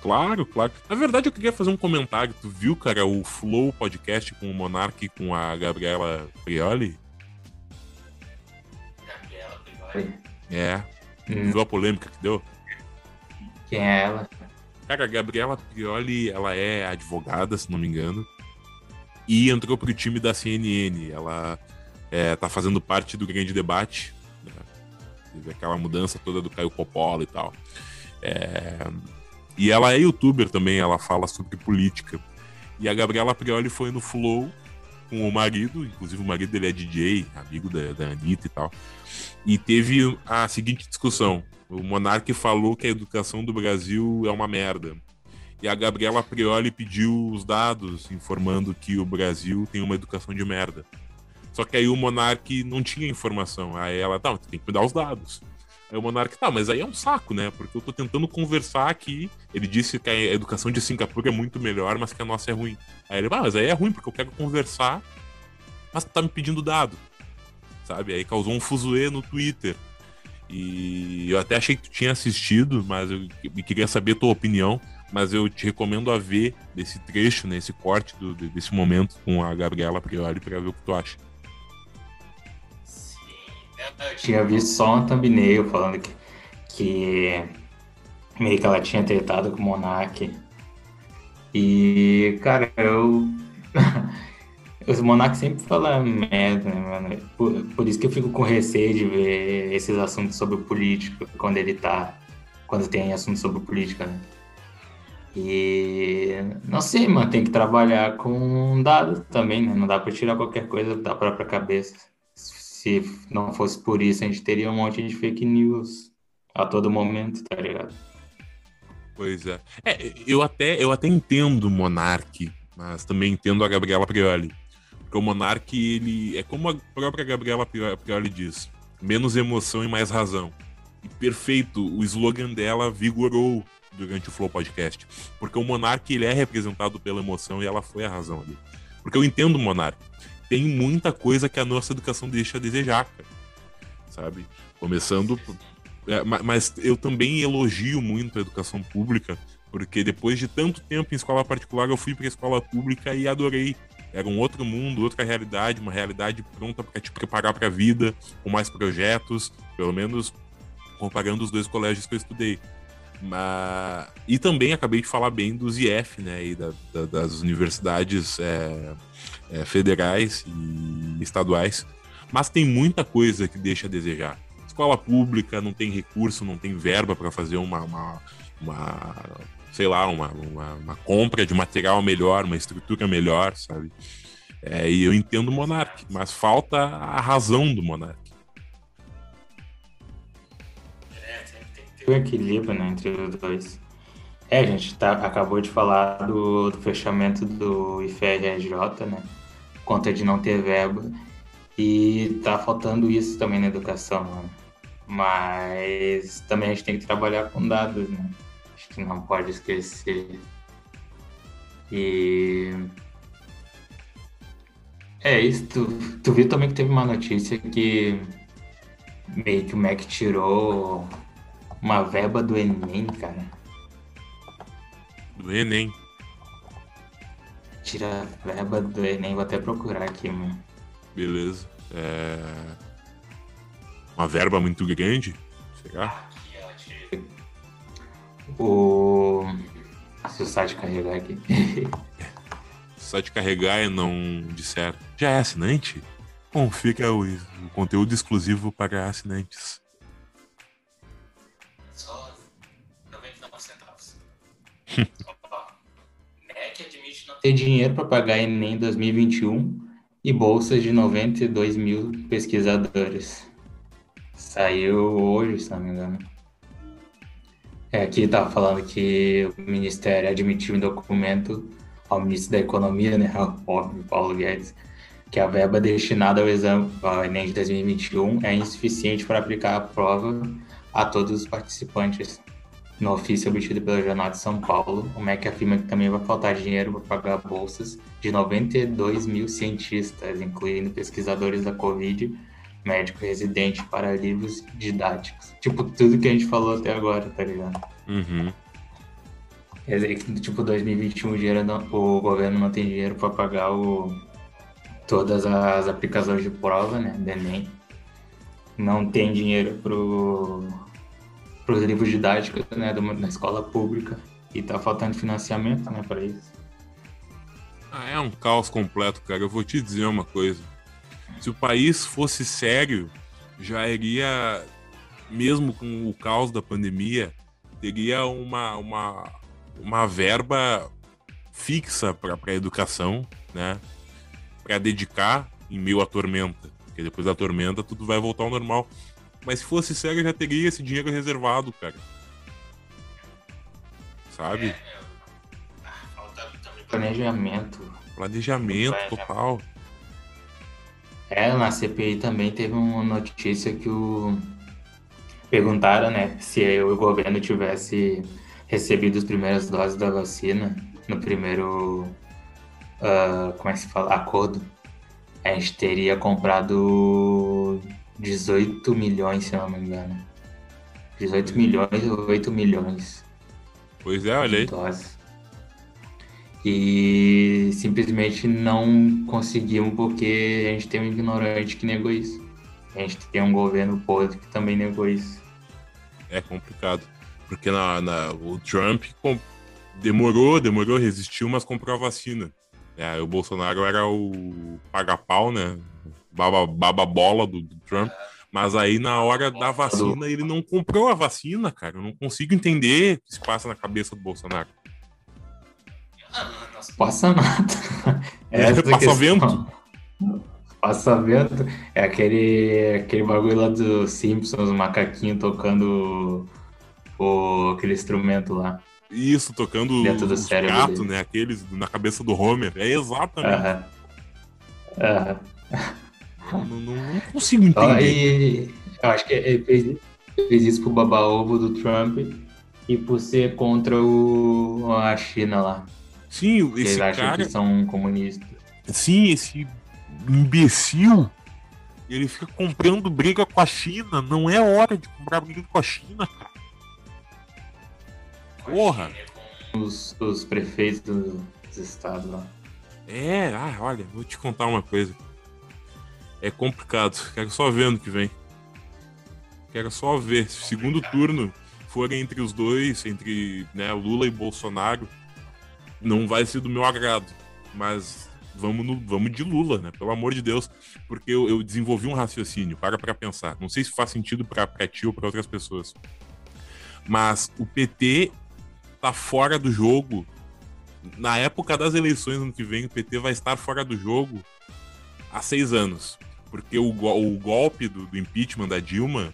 Claro, claro. Na verdade, eu queria fazer um comentário. Tu viu, cara, o Flow podcast com o Monark e com a Gabriela Prioli? Gabriela Prioli? É. Hum. Viu a polêmica que deu? Quem é ela? Cara, a Gabriela Prioli, ela é advogada, se não me engano, e entrou pro time da CNN. Ela é, tá fazendo parte do grande debate? Teve aquela mudança toda do Caio Coppola e tal. É... E ela é youtuber também, ela fala sobre política. E a Gabriela Prioli foi no Flow com o marido, inclusive o marido dele é DJ, amigo da, da Anitta e tal. E teve a seguinte discussão: o Monark falou que a educação do Brasil é uma merda. E a Gabriela Prioli pediu os dados, informando que o Brasil tem uma educação de merda. Só que aí o Monark não tinha informação. Aí ela, tá, tem que me dar os dados. Aí o Monark, tá, mas aí é um saco, né? Porque eu tô tentando conversar aqui. Ele disse que a educação de Singapura é muito melhor, mas que a nossa é ruim. Aí ele, ah, mas aí é ruim, porque eu quero conversar, mas tá me pedindo dado. Sabe? Aí causou um fuzuê no Twitter. E eu até achei que tu tinha assistido, mas eu queria saber tua opinião. Mas eu te recomendo a ver desse trecho, né, esse corte do, desse momento com a Gabriela Priori para ver o que tu acha. Tinha visto só um thumbnail falando que, que meio que ela tinha tretado com o Monark. E, cara, eu. Os Monark sempre falam merda, né, mano? Por, por, isso que eu fico com receio de ver esses assuntos sobre política quando ele tá. Quando tem assunto sobre política, né? E não sei, mano, tem que trabalhar com dados também, né? Não dá pra tirar qualquer coisa da própria cabeça se não fosse por isso, a gente teria um monte de fake news a todo momento, tá ligado? Pois é. é eu, até, eu até entendo o Monark, mas também entendo a Gabriela Prioli. Porque o Monark, ele é como a própria Gabriela Prioli diz: menos emoção e mais razão. E perfeito, o slogan dela vigorou durante o Flow Podcast. Porque o Monark, ele é representado pela emoção e ela foi a razão ali. Porque eu entendo o Monark tem muita coisa que a nossa educação deixa a desejar, cara. Sabe? Começando. É, mas eu também elogio muito a educação pública, porque depois de tanto tempo em escola particular, eu fui para a escola pública e adorei. Era um outro mundo, outra realidade, uma realidade pronta para te preparar para a vida, com mais projetos, pelo menos comparando os dois colégios que eu estudei. E também acabei de falar bem dos IF, né? E da, da, das universidades é, é, federais e estaduais. Mas tem muita coisa que deixa a desejar. Escola pública não tem recurso, não tem verba para fazer uma, uma, uma, sei lá, uma, uma, uma, compra de material melhor, uma estrutura melhor, sabe? É, e eu entendo o Monark, mas falta a razão do Monark. O equilíbrio né, entre os dois. É, a gente tá, acabou de falar do, do fechamento do IFRJ, né? Conta de não ter verba. E tá faltando isso também na educação, né? Mas também a gente tem que trabalhar com dados, né? Acho que não pode esquecer. E. É isso, tu, tu viu também que teve uma notícia que meio que o MEC tirou uma verba do Enem, cara. Do Enem. Tira a verba do Enem, vou até procurar aqui, mano. Beleza. É... Uma verba muito grande? Será? O. Se o site carregar aqui. Se o site carregar e não disser já é assinante, confira o, o conteúdo exclusivo para assinantes. MEC admite não ter dinheiro para pagar Enem 2021 e bolsas de 92 mil pesquisadores. Saiu hoje, se não me engano. É, aqui estava falando que o Ministério admitiu em documento ao ministro da Economia, né, óbvio, Paulo Guedes, que a verba destinada ao exame ao Enem de 2021 é insuficiente para aplicar a prova a todos os participantes. No ofício obtido pelo Jornal de São Paulo, o MEC afirma que também vai faltar dinheiro para pagar bolsas de 92 mil cientistas, incluindo pesquisadores da Covid, médico residente para livros didáticos. Tipo, tudo que a gente falou até agora, tá ligado? Uhum. Quer dizer que, tipo, 2021 o, dinheiro não, o governo não tem dinheiro para pagar o, todas as aplicações de prova, né, do Enem. Não tem dinheiro pro para os livros didáticos né, escola pública e tá faltando financiamento né, para isso. Ah, é um caos completo, cara. Eu vou te dizer uma coisa. Se o país fosse sério, já iria, mesmo com o caos da pandemia, teria uma, uma, uma verba fixa para a educação, né? Para dedicar em meio à tormenta. Porque depois da tormenta tudo vai voltar ao normal. Mas se fosse sério, já teria esse dinheiro reservado, cara. Sabe? planejamento. Planejamento total. É, na CPI também teve uma notícia que o. Perguntaram, né, se o governo tivesse recebido as primeiras doses da vacina no primeiro. Uh, como é que se fala? Acordo. A gente teria comprado 18 milhões, se não me engano. 18 milhões ou 8 milhões. Pois é, olha aí. Doses. E simplesmente não conseguimos porque a gente tem um ignorante que negou isso. A gente tem um governo podre que também negou isso. É complicado. Porque na, na o Trump demorou, demorou, resistiu, mas comprou a vacina. É, o Bolsonaro era o paga-pau, né? Baba, baba bola do, do Trump. Mas aí, na hora da vacina, ele não comprou a vacina, cara. Eu não consigo entender o que se passa na cabeça do Bolsonaro. Não passa nada. É passa vento. Passa vento. É aquele, aquele bagulho lá dos Simpsons, o macaquinho tocando o, aquele instrumento lá. Isso, tocando Dentro do os gatos, né? Aqueles na cabeça do Homer. É exatamente. Aham. Aham. Não, não, não consigo entender. E, eu acho que ele fez, fez isso pro baba-ovo do Trump e por ser contra o, a China lá. Sim, esse eles acham cara. que são comunistas. Sim, esse imbecil. Ele fica comprando briga com a China. Não é hora de comprar briga com a China, cara. Porra. Os, os prefeitos do- dos estados lá. É, ah, olha, vou te contar uma coisa. É complicado. Quero só ver ano que vem. Quero só ver. Se o segundo turno for entre os dois, entre né, Lula e Bolsonaro, não vai ser do meu agrado. Mas vamos, no, vamos de Lula, né? Pelo amor de Deus. Porque eu, eu desenvolvi um raciocínio. Para pra pensar. Não sei se faz sentido pra ti ou pra outras pessoas. Mas o PT tá fora do jogo na época das eleições ano que vem, o PT vai estar fora do jogo há seis anos. Porque o, o golpe do, do impeachment da Dilma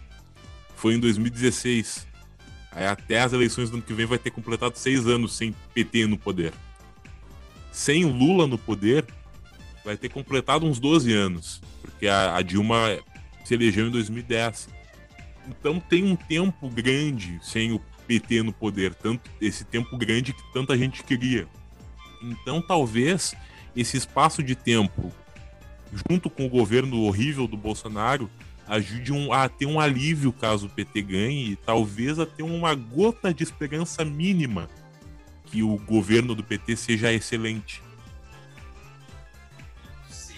foi em 2016. Aí até as eleições do ano que vem vai ter completado seis anos sem PT no poder. Sem Lula no poder, vai ter completado uns 12 anos. Porque a, a Dilma se elegeu em 2010. Então tem um tempo grande sem o PT no poder, tanto esse tempo grande que tanta gente queria. Então talvez esse espaço de tempo, junto com o governo horrível do Bolsonaro, ajude um- a ter um alívio caso o PT ganhe e talvez a ter uma gota de esperança mínima que o governo do PT seja excelente. Sim.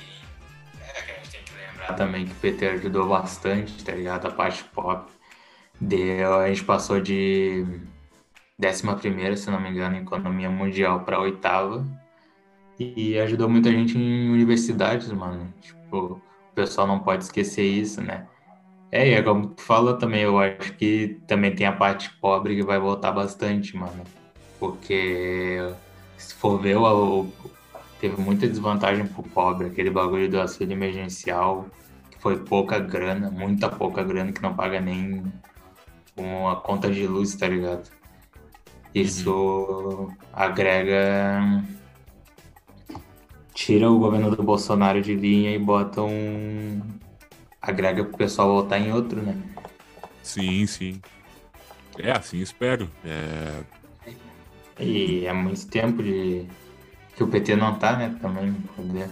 É que a gente tem que lembrar também que o PT ajudou bastante, tá ligado? A parte pop. Deu, a gente passou de 11 se não me engano, em economia mundial para oitava. E ajudou muita gente em universidades, mano. Tipo, o pessoal não pode esquecer isso, né? É, e é como tu fala também, eu acho que também tem a parte pobre que vai voltar bastante, mano. Porque se for ver, o, o- teve muita desvantagem pro pobre, aquele bagulho do auxílio emergencial, que foi pouca grana, muita pouca grana, que não paga nem uma conta de luz, tá ligado? Isso agrega. Tira o governo do Bolsonaro de linha e bota um. Agrega pro pessoal voltar em outro, né? Sim, sim. É, assim espero. É, E é muito tempo de. que o PT não tá, né? Também poder.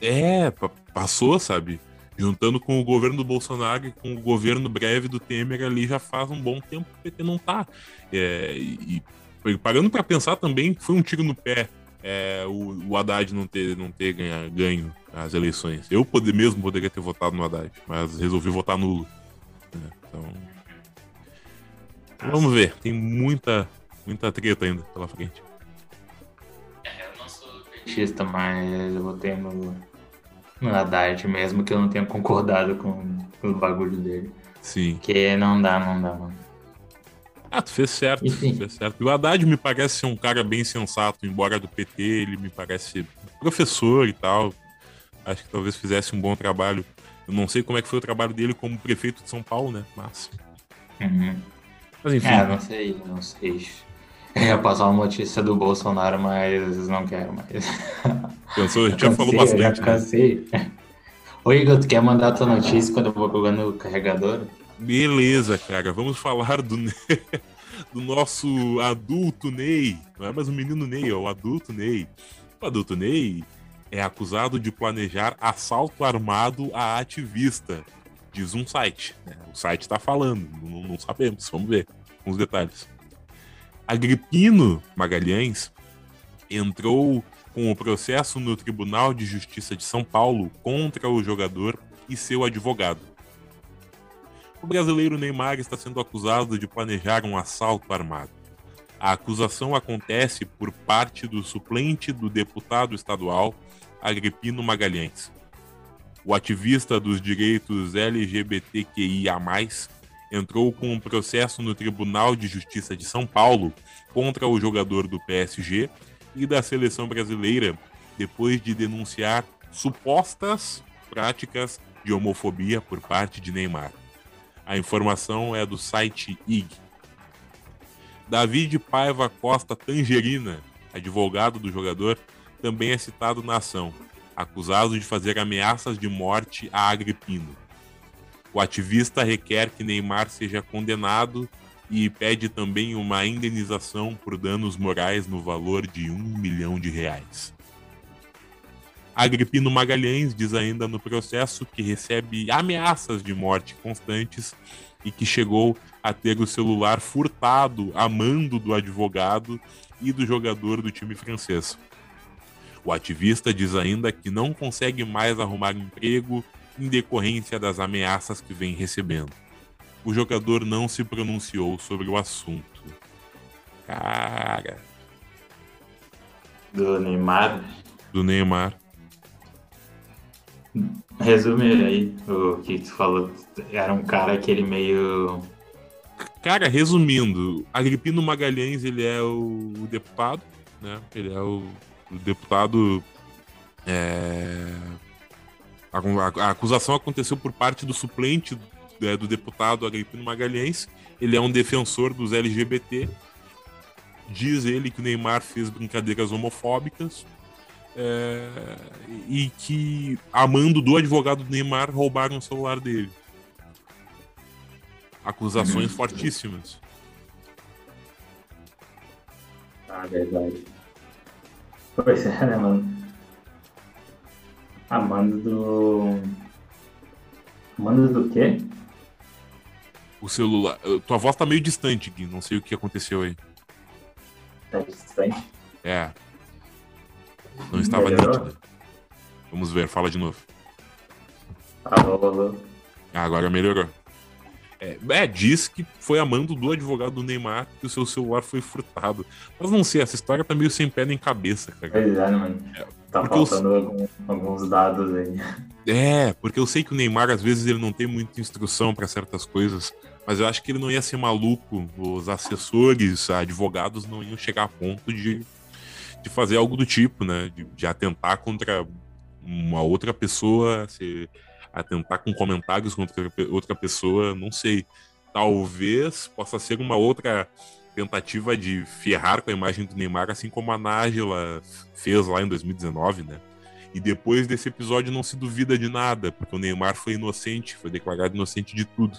É, pa- passou, sabe? Juntando com o governo do Bolsonaro e com o governo breve do Temer ali já faz um bom tempo que o PT não tá. É, e, e parando pra pensar também, foi um tiro no pé é, o, o Haddad não ter, não ter ganha, ganho as eleições. Eu poder, mesmo poderia ter votado no Haddad, mas resolvi votar nulo. né? Então. Vamos ver, tem muita, muita treta ainda pela frente. Eu não sou petista, mas eu votei no, no Haddad, mesmo que eu não tenha concordado com, com o bagulho dele. Sim. Porque não dá, não dá, mano. Ah, tu fez certo, Enfim. fez certo. E o Haddad me parece ser um cara bem sensato, embora do PT, ele me parece professor e tal. Acho que talvez fizesse um bom trabalho. Eu não sei como é que foi o trabalho dele como prefeito de São Paulo, né? Mas. Uhum. Mas enfim. É, não sei, não sei. Eu ia passar uma notícia do Bolsonaro, mas não quero mais. Pensou, a gente já falou bastante. Eu já cansei. Né? Ô Igor, tu quer mandar a tua notícia quando eu vou jogando o carregador? Beleza, cara. Vamos falar do, do nosso adulto Ney. Não é mais o menino Ney, é o adulto Ney. O adulto Ney é acusado de planejar assalto armado a ativista, diz um site. Né? O site está falando, não, não, sabemos, vamos ver uns detalhes. Agripino Magalhães entrou com o processo no Tribunal de Justiça de São Paulo contra o jogador e seu advogado. O brasileiro Neymar está sendo acusado de planejar um assalto armado. A acusação acontece por parte do suplente do deputado estadual Agripino Magalhães. O ativista dos direitos LGBTQIA, entrou com um processo no Tribunal de Justiça de São Paulo contra o jogador do PSG e da seleção brasileira depois de denunciar supostas práticas de homofobia por parte de Neymar. A informação é do site IG. David Paiva Costa Tangerina, advogado do jogador, também é citado na ação, acusado de fazer ameaças de morte a Agripino. O ativista requer que Neymar seja condenado e pede também uma indenização por danos morais no valor de um milhão de reais. Agripino Magalhães diz ainda no processo que recebe ameaças de morte constantes e que chegou a ter o celular furtado a mando do advogado e do jogador do time francês. O ativista diz ainda que não consegue mais arrumar emprego em decorrência das ameaças que vem recebendo. O jogador não se pronunciou sobre o assunto. Cara. Do Neymar? Do Neymar. Resume aí o que tu falou. Era um cara aquele meio. Cara, resumindo, Agripino Magalhães ele é o deputado, né? Ele é o o deputado. É... A, a, a, acusação aconteceu por parte do suplente é, do deputado Agripino Magalhães. Ele é um defensor dos LGBT. Diz ele que o Neymar fez brincadeiras homofóbicas. É, e que, amando do advogado do Neymar, roubaram o celular dele. Acusações uhum. fortíssimas. Ah, verdade. Pois é, né, mano? Amando do. Amando do quê? O celular. Tua voz tá meio distante, Gui. Não sei o que aconteceu aí. Tá distante? É. Não estava Melhorou? nítida. Vamos ver, fala de novo. Alô, alô. Ah, agora melhorou. É, é, diz que foi amando do advogado do Neymar que o seu celular foi furtado. Mas não sei, essa história tá meio sem pé nem cabeça, cara. Pois é, mano. É, tá faltando eu... alguns dados aí. É, porque eu sei que o Neymar, às vezes, ele não tem muita instrução para certas coisas. Mas eu acho que ele não ia ser maluco. Os assessores, advogados, não iam chegar a ponto de, de fazer algo do tipo, né? De, de atentar contra uma outra pessoa, se atentar com comentários contra outra pessoa, não sei. Talvez possa ser uma outra tentativa de ferrar com a imagem do Neymar, assim como a Nájila fez lá em 2019, né? E depois desse episódio não se duvida de nada, porque o Neymar foi inocente, foi declarado inocente de tudo.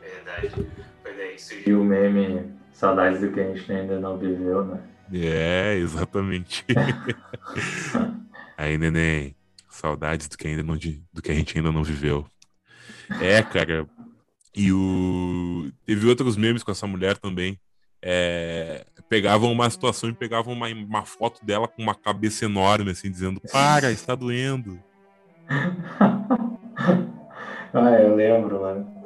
Verdade. Foi daí surgiu o meme Saudades do que a gente ainda não viveu, né? É, exatamente. Aí, neném. Saudades do que, ainda não, do que a gente ainda não viveu. É, cara. E o. Teve outros memes com essa mulher também. É... Pegavam uma situação e pegavam uma, uma foto dela com uma cabeça enorme, assim, dizendo: Para, está doendo. ah, eu lembro, mano.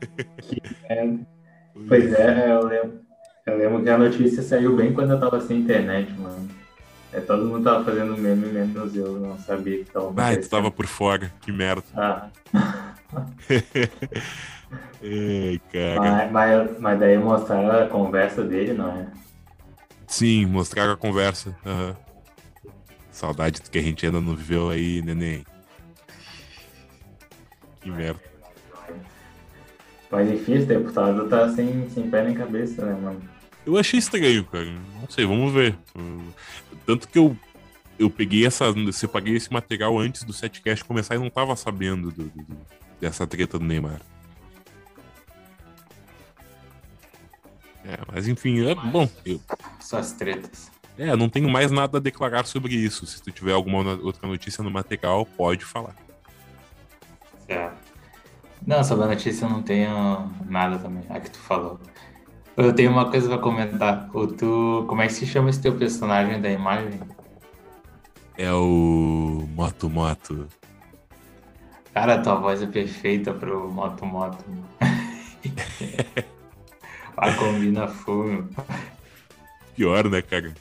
Que... É... Pois é, eu lembro. Eu lembro que a notícia saiu bem quando eu tava sem internet, mano. É, todo mundo tava fazendo meme, menos eu não sabia que tava Ah, tu tava por fora, que merda. Ah. Ei, cara. Mas, mas, mas, daí mostraram a conversa dele, não é? Sim, mostraram a conversa. Uhum. Saudade do que a gente ainda não viveu aí, neném. Que merda. Mas enfim, esse deputado tá sem, sem pé nem cabeça, né, mano? Eu achei estranho, cara. Não sei, vamos ver. Tanto que eu, eu peguei essa. Eu paguei esse material antes do setcast começar e não tava sabendo do, do, dessa treta do Neymar. É, mas enfim, é bom. Eu... Suas tretas. É, não tenho mais nada a declarar sobre isso. Se tu tiver alguma outra notícia no material, pode falar. É. Não, sobre a notícia eu não tenho nada também. A que tu falou. Eu tenho uma coisa pra comentar. O tu, como é que se chama esse teu personagem da imagem? É o Moto Moto. Cara, tua voz é perfeita pro Moto Moto. A combina full. Pior, né, cara?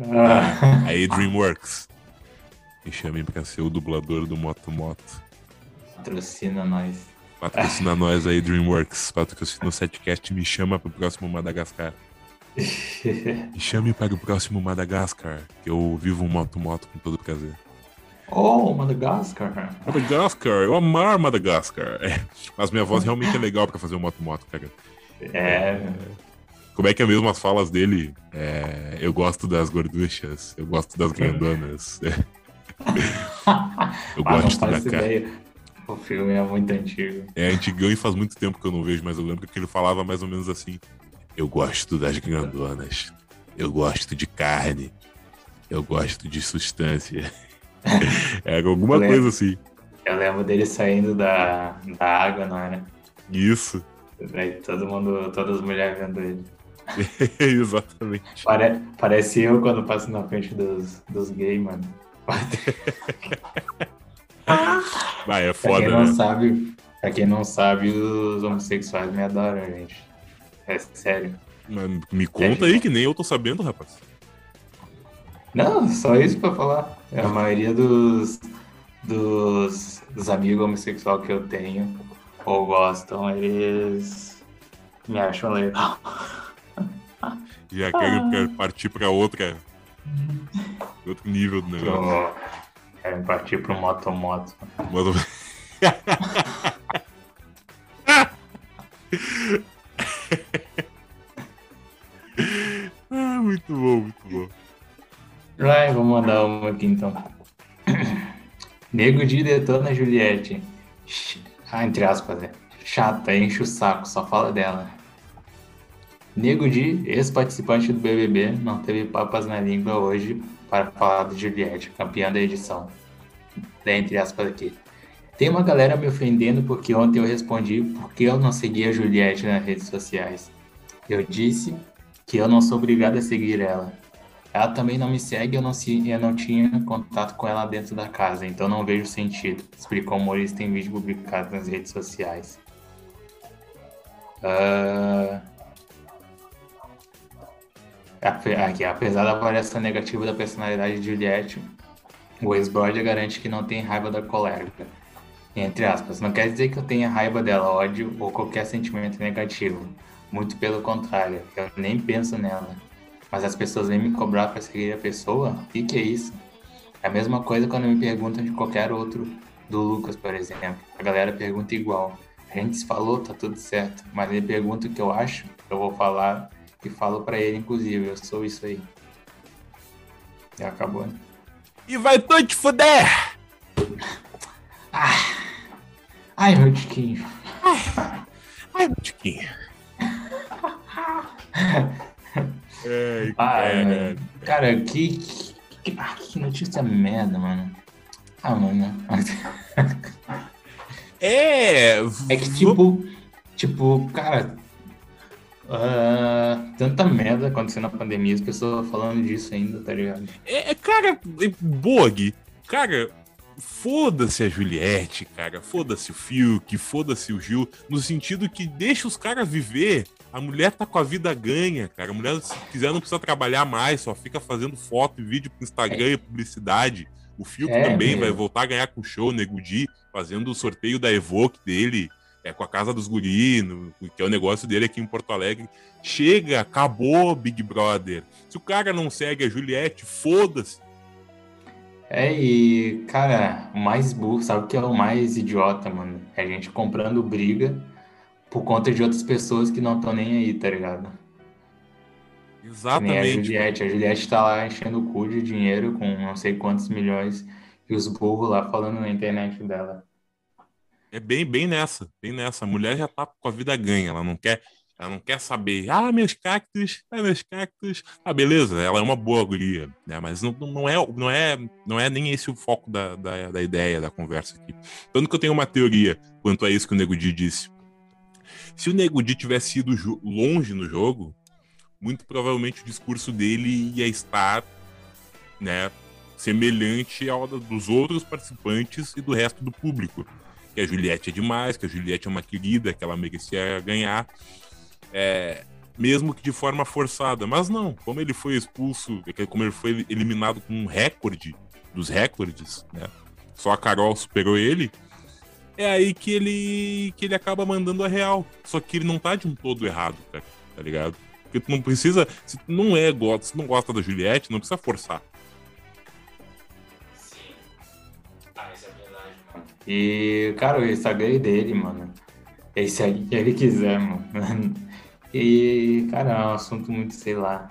Ah. Aí DreamWorks. Me chamem pra ser o dublador do Moto Moto. Patrocina nós. Patrocina nós aí, DreamWorks. Patrocina o setcast me chama pro próximo Madagascar. me chame para o próximo Madagascar, que eu vivo um moto-moto com todo prazer. Oh, Madagascar. Madagascar, eu amar Madagascar. É, mas minha voz realmente é legal para fazer um moto-moto, cara. É. Como é que é mesmo as falas dele? É, eu gosto das gorduchas, eu gosto das grandonas. eu ah, gosto da cara. O filme é muito antigo. É antigão e faz muito tempo que eu não vejo, mas eu lembro que ele falava mais ou menos assim. Eu gosto das grandonas. Eu gosto de carne. Eu gosto de substância. Era é alguma coisa assim. Eu lembro dele saindo da, da água, não era? Isso. Aí todo mundo, todas as mulheres vendo ele. Exatamente. Pare, parece eu quando passo na frente dos, dos gays, mano. Vai, é foda, pra quem não né? sabe, pra quem não sabe, os homossexuais me adoram, gente. É sério. Mas me conta é, aí que nem eu tô sabendo, rapaz. Não, só isso pra falar. A maioria dos, dos, dos amigos homossexuais que eu tenho ou gostam, eles me acham legal. Já querem partir para outra. Outro nível do negócio. Pro, querem partir pro moto-moto. Moto... ah, muito bom, muito bom. Vai, vou mandar uma aqui então. Nego de detona Juliette. Ah, entre aspas, né? Chata, enche o saco, só fala dela. Nego de, ex-participante do BBB, não teve papas na língua hoje para falar de Juliette, campeã da edição. Entre aspas aqui. Tem uma galera me ofendendo porque ontem eu respondi porque eu não seguia a Juliette nas redes sociais. Eu disse que eu não sou obrigado a seguir ela. Ela também não me segue, eu não, se, eu não tinha contato com ela dentro da casa, então não vejo sentido, explicou o humorista em vídeo publicado nas redes sociais. Uh... Aqui, apesar da avaliação negativa da personalidade de Juliette, o ex-brother garante que não tem raiva da colega. Entre aspas, não quer dizer que eu tenha raiva dela, ódio ou qualquer sentimento negativo. Muito pelo contrário, eu nem penso nela. Mas as pessoas vêm me cobrar para seguir a pessoa? O que, que é isso? É a mesma coisa quando me perguntam de qualquer outro, do Lucas, por exemplo. A galera pergunta igual. A gente se falou, tá tudo certo. Mas ele pergunta o que eu acho, eu vou falar e falo para ele, inclusive, eu sou isso aí. E acabou, né? E vai tu te fuder! Ah. Ai, meu tiquinho. Ai, ai meu tiquinho. Ai, ah, cara. cara, que, que, ah, que notícia merda, mano. Ah, mano. É. É que tipo, tipo, cara, uh, tanta merda acontecendo na pandemia, as pessoas falando disso ainda, tá ligado? É, é cara, Bog, cara, foda-se a Juliette, cara, foda-se o Fiuk, foda-se o Gil, no sentido que deixa os caras viver a mulher tá com a vida ganha, cara. A mulher, se quiser, não precisa trabalhar mais, só fica fazendo foto e vídeo pro Instagram é. e publicidade. O Fiuk é, também meu. vai voltar a ganhar com o show, Negudi, fazendo o sorteio da Evoque dele, é, com a Casa dos Guri, no, que é o negócio dele aqui em Porto Alegre. Chega, acabou Big Brother. Se o cara não segue a Juliette, foda-se. É, e, cara, o mais burro, sabe o que é o mais idiota, mano? É a gente comprando briga por conta de outras pessoas que não estão nem aí, tá ligado? Exatamente. a Juliette. A Juliette tá lá enchendo o cu de dinheiro com não sei quantos milhões e os burros lá falando na internet dela. É bem, bem nessa, bem nessa. A mulher já tá com a vida ganha, ela não quer, ela não quer saber, ah, meus cactos, ah, meus cactos. Ah, beleza, ela é uma boa guria, né? Mas não, não, é, não, é, não é nem esse o foco da, da, da ideia da conversa aqui. Tanto que eu tenho uma teoria quanto a isso que o Nego Di disse. Se o Nego Di tivesse ido longe no jogo, muito provavelmente o discurso dele ia estar, né, semelhante ao dos outros participantes e do resto do público. Que a Juliette é demais, que a Juliette é uma querida, que ela merecia ganhar. É, mesmo que de forma forçada. Mas não, como ele foi expulso, como ele foi eliminado com um recorde dos recordes, né? Só a Carol superou ele. É aí que ele que ele acaba mandando a real. Só que ele não tá de um todo errado, cara, tá ligado? Porque tu não precisa, se tu não é gosta, se não gosta da Juliette, não precisa forçar. E, cara, o Instagram dele, mano. É isso aí que ele quiser, mano. E, cara, é um assunto muito, sei lá.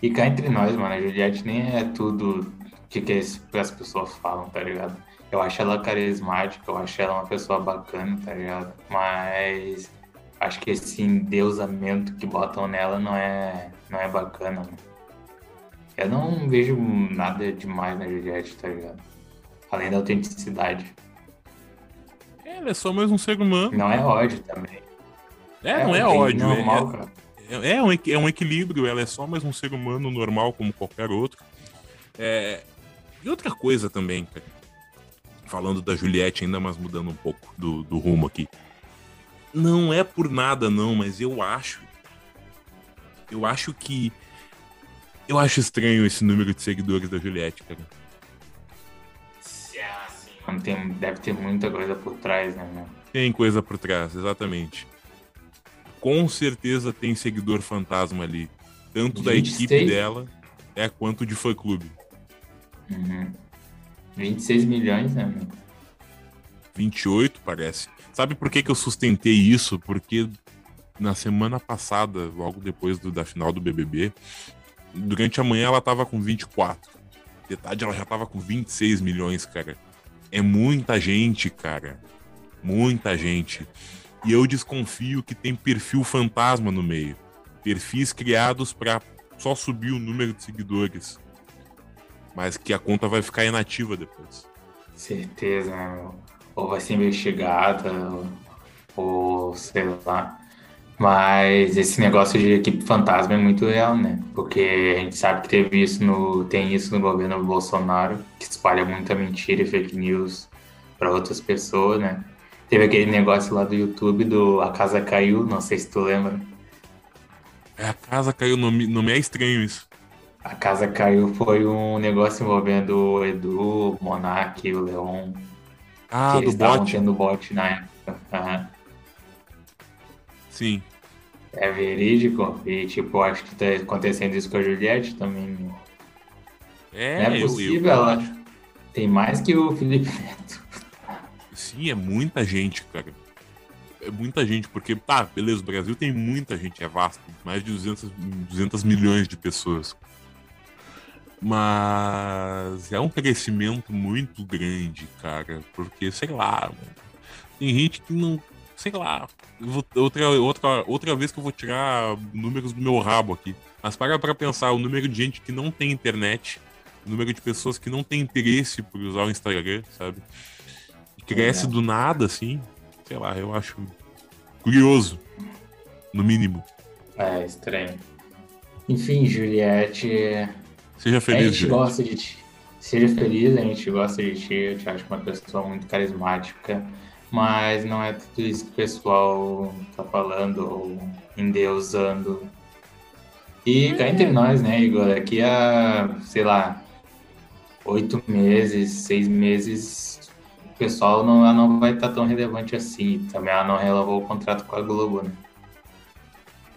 E cá entre nós, mano, a Juliette nem é tudo que, que as pessoas falam, tá ligado? Eu acho ela carismática, eu acho ela uma pessoa bacana, tá ligado? Mas acho que esse endeusamento que botam nela não é, não é bacana, mano. Eu não vejo nada demais na Juliette, tá ligado? Além da autenticidade. Ela é só mais um ser humano. Não é ódio também. É, é não é ódio. Normal, é, é, é, um, é um equilíbrio, ela é só mais um ser humano normal como qualquer outro. É, e outra coisa também, cara, falando da Juliette ainda, mas mudando um pouco do, do rumo aqui. Não é por nada, não, mas eu acho. Eu acho que. Eu acho estranho esse número de seguidores da Juliette, cara. Tem, deve ter muita coisa por trás, né, meu? Tem coisa por trás, exatamente. Com certeza tem seguidor fantasma ali. Tanto 26. da equipe dela é, quanto de fã clube. Uhum. 26 milhões, né, meu? 28, parece. Sabe por que, que eu sustentei isso? Porque na semana passada, logo depois do, da final do BBB, durante a manhã ela tava com 24. De tarde ela já tava com 26 milhões, cara. É muita gente, cara. Muita gente. E eu desconfio que tem perfil fantasma no meio. Perfis criados para só subir o número de seguidores. Mas que a conta vai ficar inativa depois. Certeza, ou vai ser investigada, ou sei lá. Mas esse negócio de equipe fantasma é muito real, né? Porque a gente sabe que teve isso no, tem isso no governo Bolsonaro, que espalha muita mentira e fake news para outras pessoas, né? Teve aquele negócio lá do YouTube do A Casa Caiu, não sei se tu lembra. É, a Casa Caiu, nome, nome é estranho isso. A Casa Caiu foi um negócio envolvendo o Edu, o Monark, o Leon. Ah, que do eles bot? tendo bot na época. Uhum. Sim. É verídico. E, tipo, acho que tá acontecendo isso com a Juliette também. Né? É, Não é possível, eu, eu ela tem mais que o Felipe Neto. Sim, é muita gente, cara. É muita gente, porque, tá, beleza, o Brasil tem muita gente, é vasto, mais de 200, 200 milhões de pessoas. Mas é um crescimento muito grande, cara, porque, sei lá, tem gente que não sei lá, outra, outra, outra vez que eu vou tirar números do meu rabo aqui. Mas para pra pensar, o número de gente que não tem internet, o número de pessoas que não tem interesse por usar o Instagram, sabe? E cresce é. do nada, assim. Sei lá, eu acho curioso, no mínimo. É, estranho. Enfim, Juliette. Seja feliz, A gente Juliette. gosta de ti. Seja feliz, a gente gosta de ti. Eu te acho uma pessoa muito carismática mas não é tudo isso que o pessoal tá falando ou endeusando. E cá entre nós, né, Igor, aqui a, sei lá, oito meses, seis meses, o pessoal não, ela não vai estar tá tão relevante assim. Também ela não renovou o contrato com a Globo, né?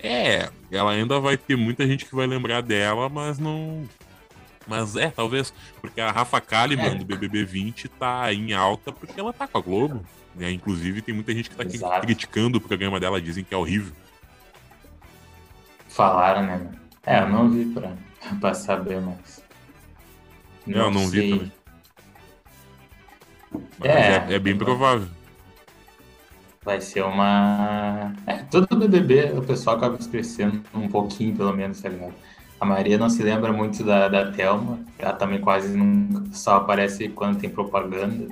É, ela ainda vai ter muita gente que vai lembrar dela, mas não. Mas é, talvez, porque a Rafa Kalimann é. do BBB 20 tá em alta porque ela tá com a Globo. Né? Inclusive, tem muita gente que está criticando o programa dela, dizem que é horrível. Falaram, né? É, eu não vi pra, pra saber, mas. Não, eu não sei. vi também. É, é, é, bem provável. Vai ser uma. É, todo BBB o pessoal acaba esquecendo um pouquinho, pelo menos, tá ligado? A Maria não se lembra muito da, da Thelma. Ela também quase nunca só aparece quando tem propaganda.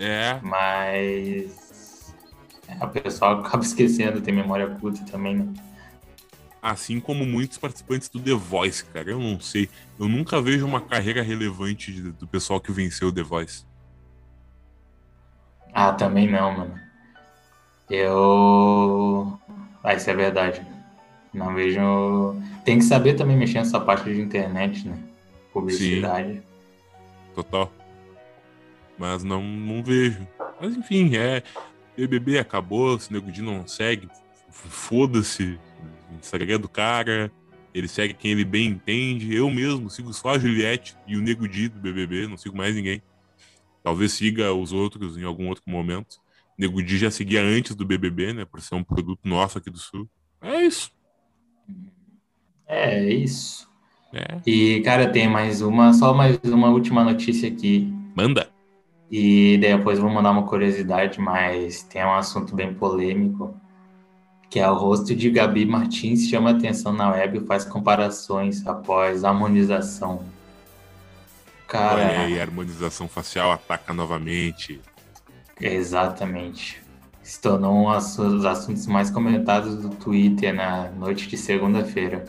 É. Mas. É, o pessoal acaba esquecendo, tem memória curta também, né? Assim como muitos participantes do The Voice, cara. Eu não sei. Eu nunca vejo uma carreira relevante do pessoal que venceu o The Voice. Ah, também não, mano. Eu. Ah, isso é verdade. Não vejo. Tem que saber também mexer nessa parte de internet, né? Publicidade. Sim. Total. Mas não, não vejo. Mas enfim, é. BBB acabou, se o Nego Di não segue, foda-se. Instagram do cara, ele segue quem ele bem entende. Eu mesmo sigo só a Juliette e o Nego Di do BBB, não sigo mais ninguém. Talvez siga os outros em algum outro momento. O Nego Di já seguia antes do BBB, né? Por ser um produto nosso aqui do Sul. É isso. É, isso. É. E, cara, tem mais uma, só mais uma última notícia aqui. Manda. E depois vou mandar uma curiosidade, mas tem um assunto bem polêmico, que é o rosto de Gabi Martins chama atenção na web e faz comparações após harmonização. Cara, Olha aí, a harmonização facial ataca novamente. Exatamente se tornou um dos assuntos mais comentados do Twitter na noite de segunda-feira.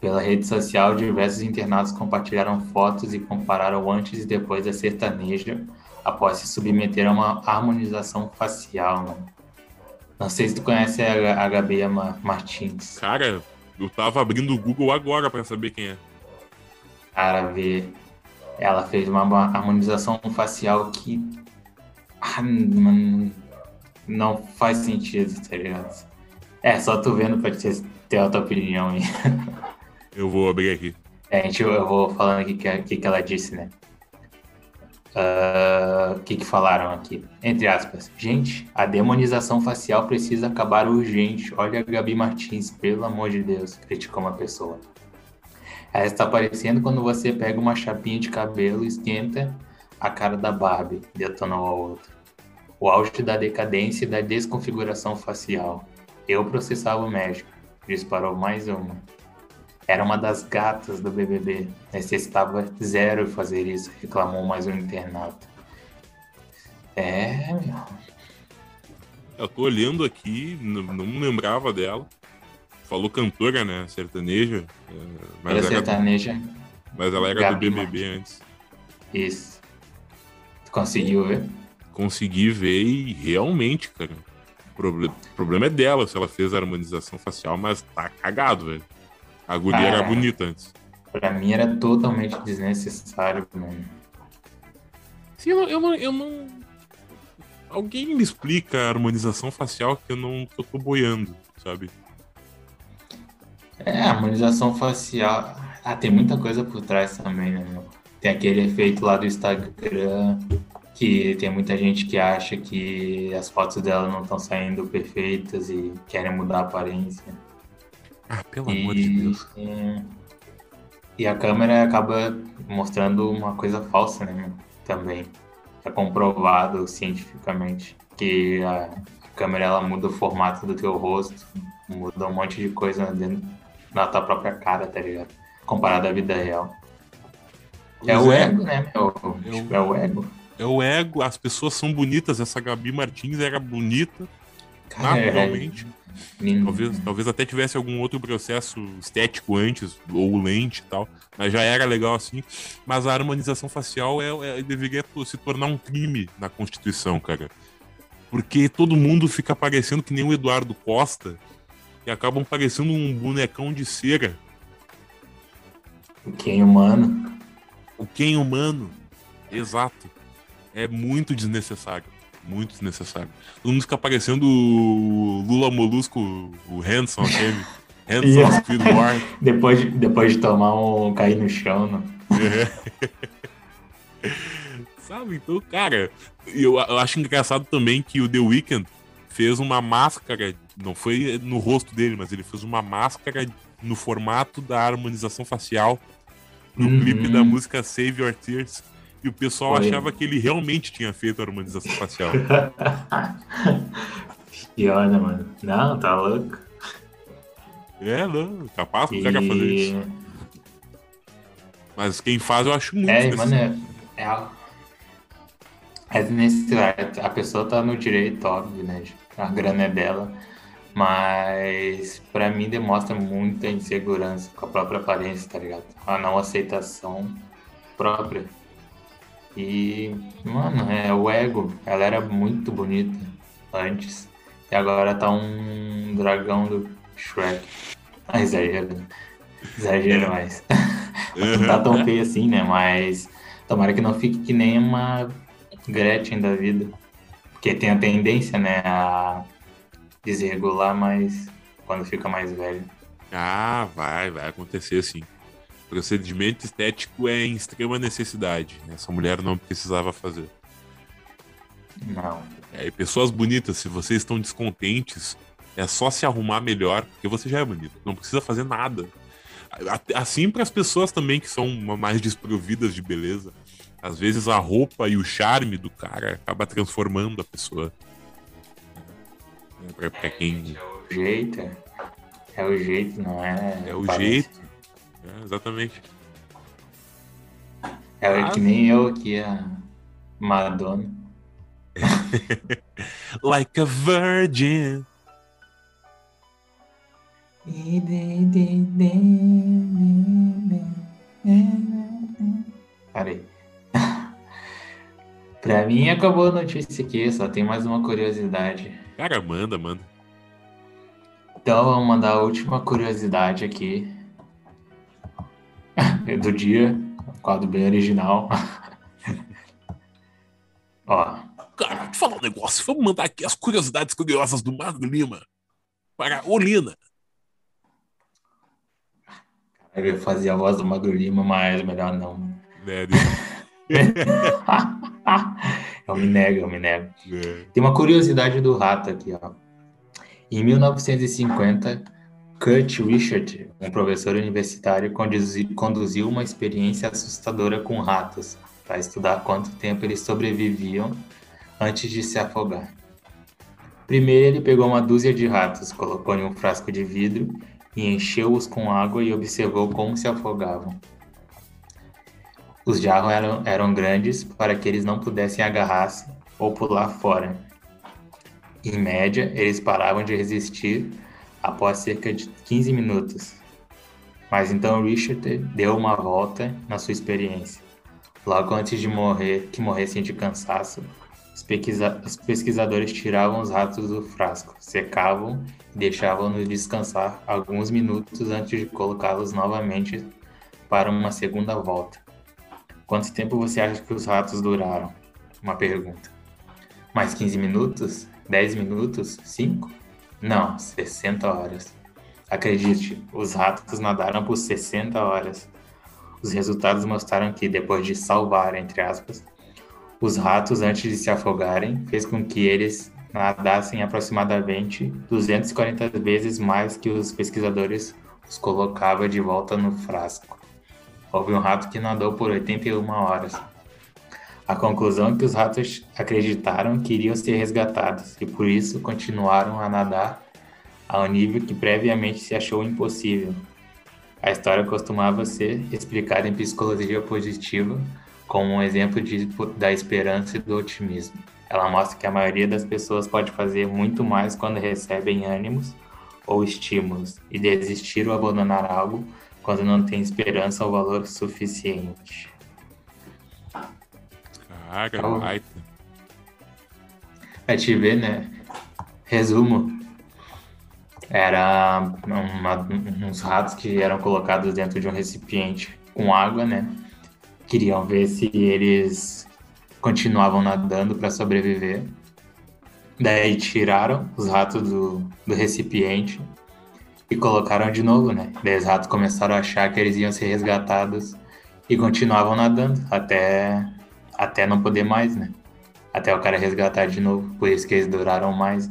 Pela rede social, diversos internados compartilharam fotos e compararam antes e depois da sertaneja após se submeter a uma harmonização facial. Né? Não sei se tu conhece a, a Gabi Martins. Cara, eu tava abrindo o Google agora para saber quem é. Cara, vê. Ela fez uma harmonização facial que. Ah, mano, não faz sentido, tá ligado? É, só tu vendo pra ter, ter a tua opinião aí. Eu vou abrir aqui. É, gente, eu vou falando aqui o que, que ela disse, né? Ah, o uh, que, que falaram aqui? Entre aspas. Gente, a demonização facial precisa acabar urgente. Olha a Gabi Martins, pelo amor de Deus, criticou uma pessoa. Ela está aparecendo quando você pega uma chapinha de cabelo e esquenta a cara da Barbie, detonou a outra o auge da decadência e da desconfiguração facial. Eu processava o médico. Disparou mais uma. Era uma das gatas do BBB. Necessitava zero fazer isso, reclamou mais um internato. É, meu. Eu tô olhando aqui, não, não lembrava dela. Falou cantora, né? Sertaneja. É, mas era, sertaneja. Do, mas ela era Gabi do BBB antes. Isso. Conseguiu ver? consegui ver e realmente, cara, o problema, o problema é dela se ela fez a harmonização facial, mas tá cagado, velho. A guria era bonita antes. Pra mim era totalmente desnecessário, mano. Sim, eu não, eu não, eu não. Alguém me explica a harmonização facial que eu não que eu tô boiando, sabe? É, harmonização facial. Ah, tem muita coisa por trás também, né, meu? Tem aquele efeito lá do Instagram que tem muita gente que acha que as fotos dela não estão saindo perfeitas e querem mudar a aparência. Ah, pelo e, amor de Deus. E a câmera acaba mostrando uma coisa falsa, né? Também. É comprovado cientificamente que a, câmera ela muda o formato do teu rosto, muda um monte de coisa dentro da tua própria cara, tá ligado? Comparado à vida real. É o é. ego, né, meu? Eu... Tipo, é o ego é o ego, as pessoas são bonitas. Essa Gabi Martins era bonita, naturalmente. É. Talvez, talvez até tivesse algum outro processo estético antes, ou lente e tal, mas já era legal assim. Mas a harmonização facial é, é, deveria se tornar um crime na Constituição, cara. Porque todo mundo fica parecendo que nem o Eduardo Costa, e acabam parecendo um bonecão de cera. O Ken humano. O Ken humano, exato é muito desnecessário. Muito desnecessário. Todo mundo fica parecendo o Lula Molusco, o Hanson, aquele. Hanson War. depois, de, depois de tomar um cair no chão, né? É. Sabe? Então, cara, eu, eu acho engraçado também que o The Weeknd fez uma máscara, não foi no rosto dele, mas ele fez uma máscara no formato da harmonização facial no Uhum. clipe da música Save Your Tears. E o pessoal Foi. achava que ele realmente tinha feito a harmonização facial. Pior, né, mano? Não, tá louco. é, não, capaz que o cara fazer E... isso. Mas quem faz eu acho muito. É, mano, é, é, é desnecessário. A pessoa tá no direito, óbvio, né? A grana é dela. Mas pra mim demonstra muita insegurança com a própria aparência, tá ligado? A não aceitação própria. E, mano, é o ego. Ela era muito bonita antes. E agora tá um dragão do Shrek. Ah, exagero. Exagero, mas. Não tá tão feio assim, né? Mas tomara que não fique que nem uma Gretchen da vida. Porque tem a tendência, né, a desregular mais quando fica mais velho. Ah, vai, vai acontecer sim. Procedimento estético é em extrema necessidade. Essa mulher não precisava fazer. Não. É, e pessoas bonitas, se vocês estão descontentes, é só se arrumar melhor, porque você já é bonito. Não precisa fazer nada. Assim para as pessoas também que são mais desprovidas de beleza. Às vezes a roupa e o charme do cara acaba transformando a pessoa. É, pra, pra quem É o jeito. é- É o jeito, não é. é o parece. jeito. É, exatamente. É Ah. que nem eu aqui, a Madonna. Like a virgin. Parei. pra mim acabou a notícia aqui, só tem mais uma curiosidade. Cara, manda, manda. Então vamos mandar a última curiosidade aqui do dia, quadro bem original. Ó, Cara, eu falar um negócio. Vamos mandar aqui as curiosidades curiosas do Magro Lima para Olina. eu ia fazer a voz do Magro Lima, mas melhor não. Né, eu me nego, eu me nego. né? Tem uma curiosidade do rato aqui, ó. Em 1950, Kurt Richard, um professor universitário, conduzi- conduziu uma experiência assustadora com ratos para estudar quanto tempo eles sobreviviam antes de se afogar. Primeiro, ele pegou uma dúzia de ratos, colocou em um frasco de vidro e encheu-os com água e observou como se afogavam. Os jarros eram, eram grandes para que eles não pudessem agarrar-se ou pular fora. Em média, eles paravam de resistir após cerca de 15 minutos. Mas então Richard deu uma volta na sua experiência. Logo antes de morrer, que morressem de cansaço, os, pesquisa- os pesquisadores tiravam os ratos do frasco, secavam e deixavam-nos descansar alguns minutos antes de colocá-los novamente para uma segunda volta. Quanto tempo você acha que os ratos duraram? Uma pergunta. Mais 15 minutos? 10 minutos? 5? Não, 60 horas. Acredite, os ratos nadaram por 60 horas. Os resultados mostraram que, depois de salvar, entre aspas, os ratos antes de se afogarem, fez com que eles nadassem aproximadamente 240 vezes mais que os pesquisadores os colocava de volta no frasco. Houve um rato que nadou por 81 horas. A conclusão é que os ratos acreditaram que iriam ser resgatados e por isso continuaram a nadar a um nível que previamente se achou impossível. A história costumava ser explicada em psicologia positiva como um exemplo de, da esperança e do otimismo. Ela mostra que a maioria das pessoas pode fazer muito mais quando recebem ânimos ou estímulos e desistir ou abandonar algo quando não tem esperança ou valor suficiente. Cara, Calma. baita. Pra te ver, né? Resumo. Era uma- uns ratos que eram colocados dentro de um recipiente com água, né? Queriam ver se eles continuavam nadando para sobreviver. Daí tiraram os ratos do, do recipiente e colocaram de novo, né? Daí os ratos começaram a achar que eles iam ser resgatados e continuavam nadando até, até não poder mais, né? Até o cara resgatar de novo. Por isso que eles duraram mais.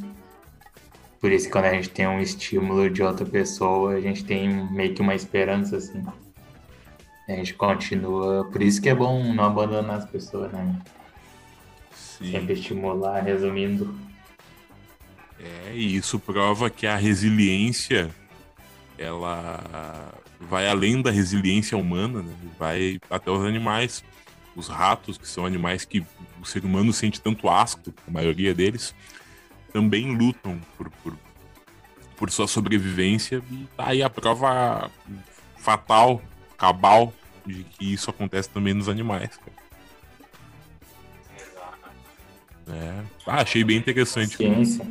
Por isso, quando a gente tem um estímulo de outra pessoa, a gente tem meio que uma esperança, assim. A gente continua. Por isso que é bom não abandonar as pessoas, né? Sim. Sempre estimular, resumindo. É, e isso prova que a resiliência ela vai além da resiliência humana, né? vai até os animais. Os ratos, que são animais que o ser humano sente tanto asco, a maioria deles, também lutam por, por, por sua sobrevivência. E tá aí a prova fatal, cabal, de que isso acontece também nos animais. É. Ah, achei bem interessante. Ciência.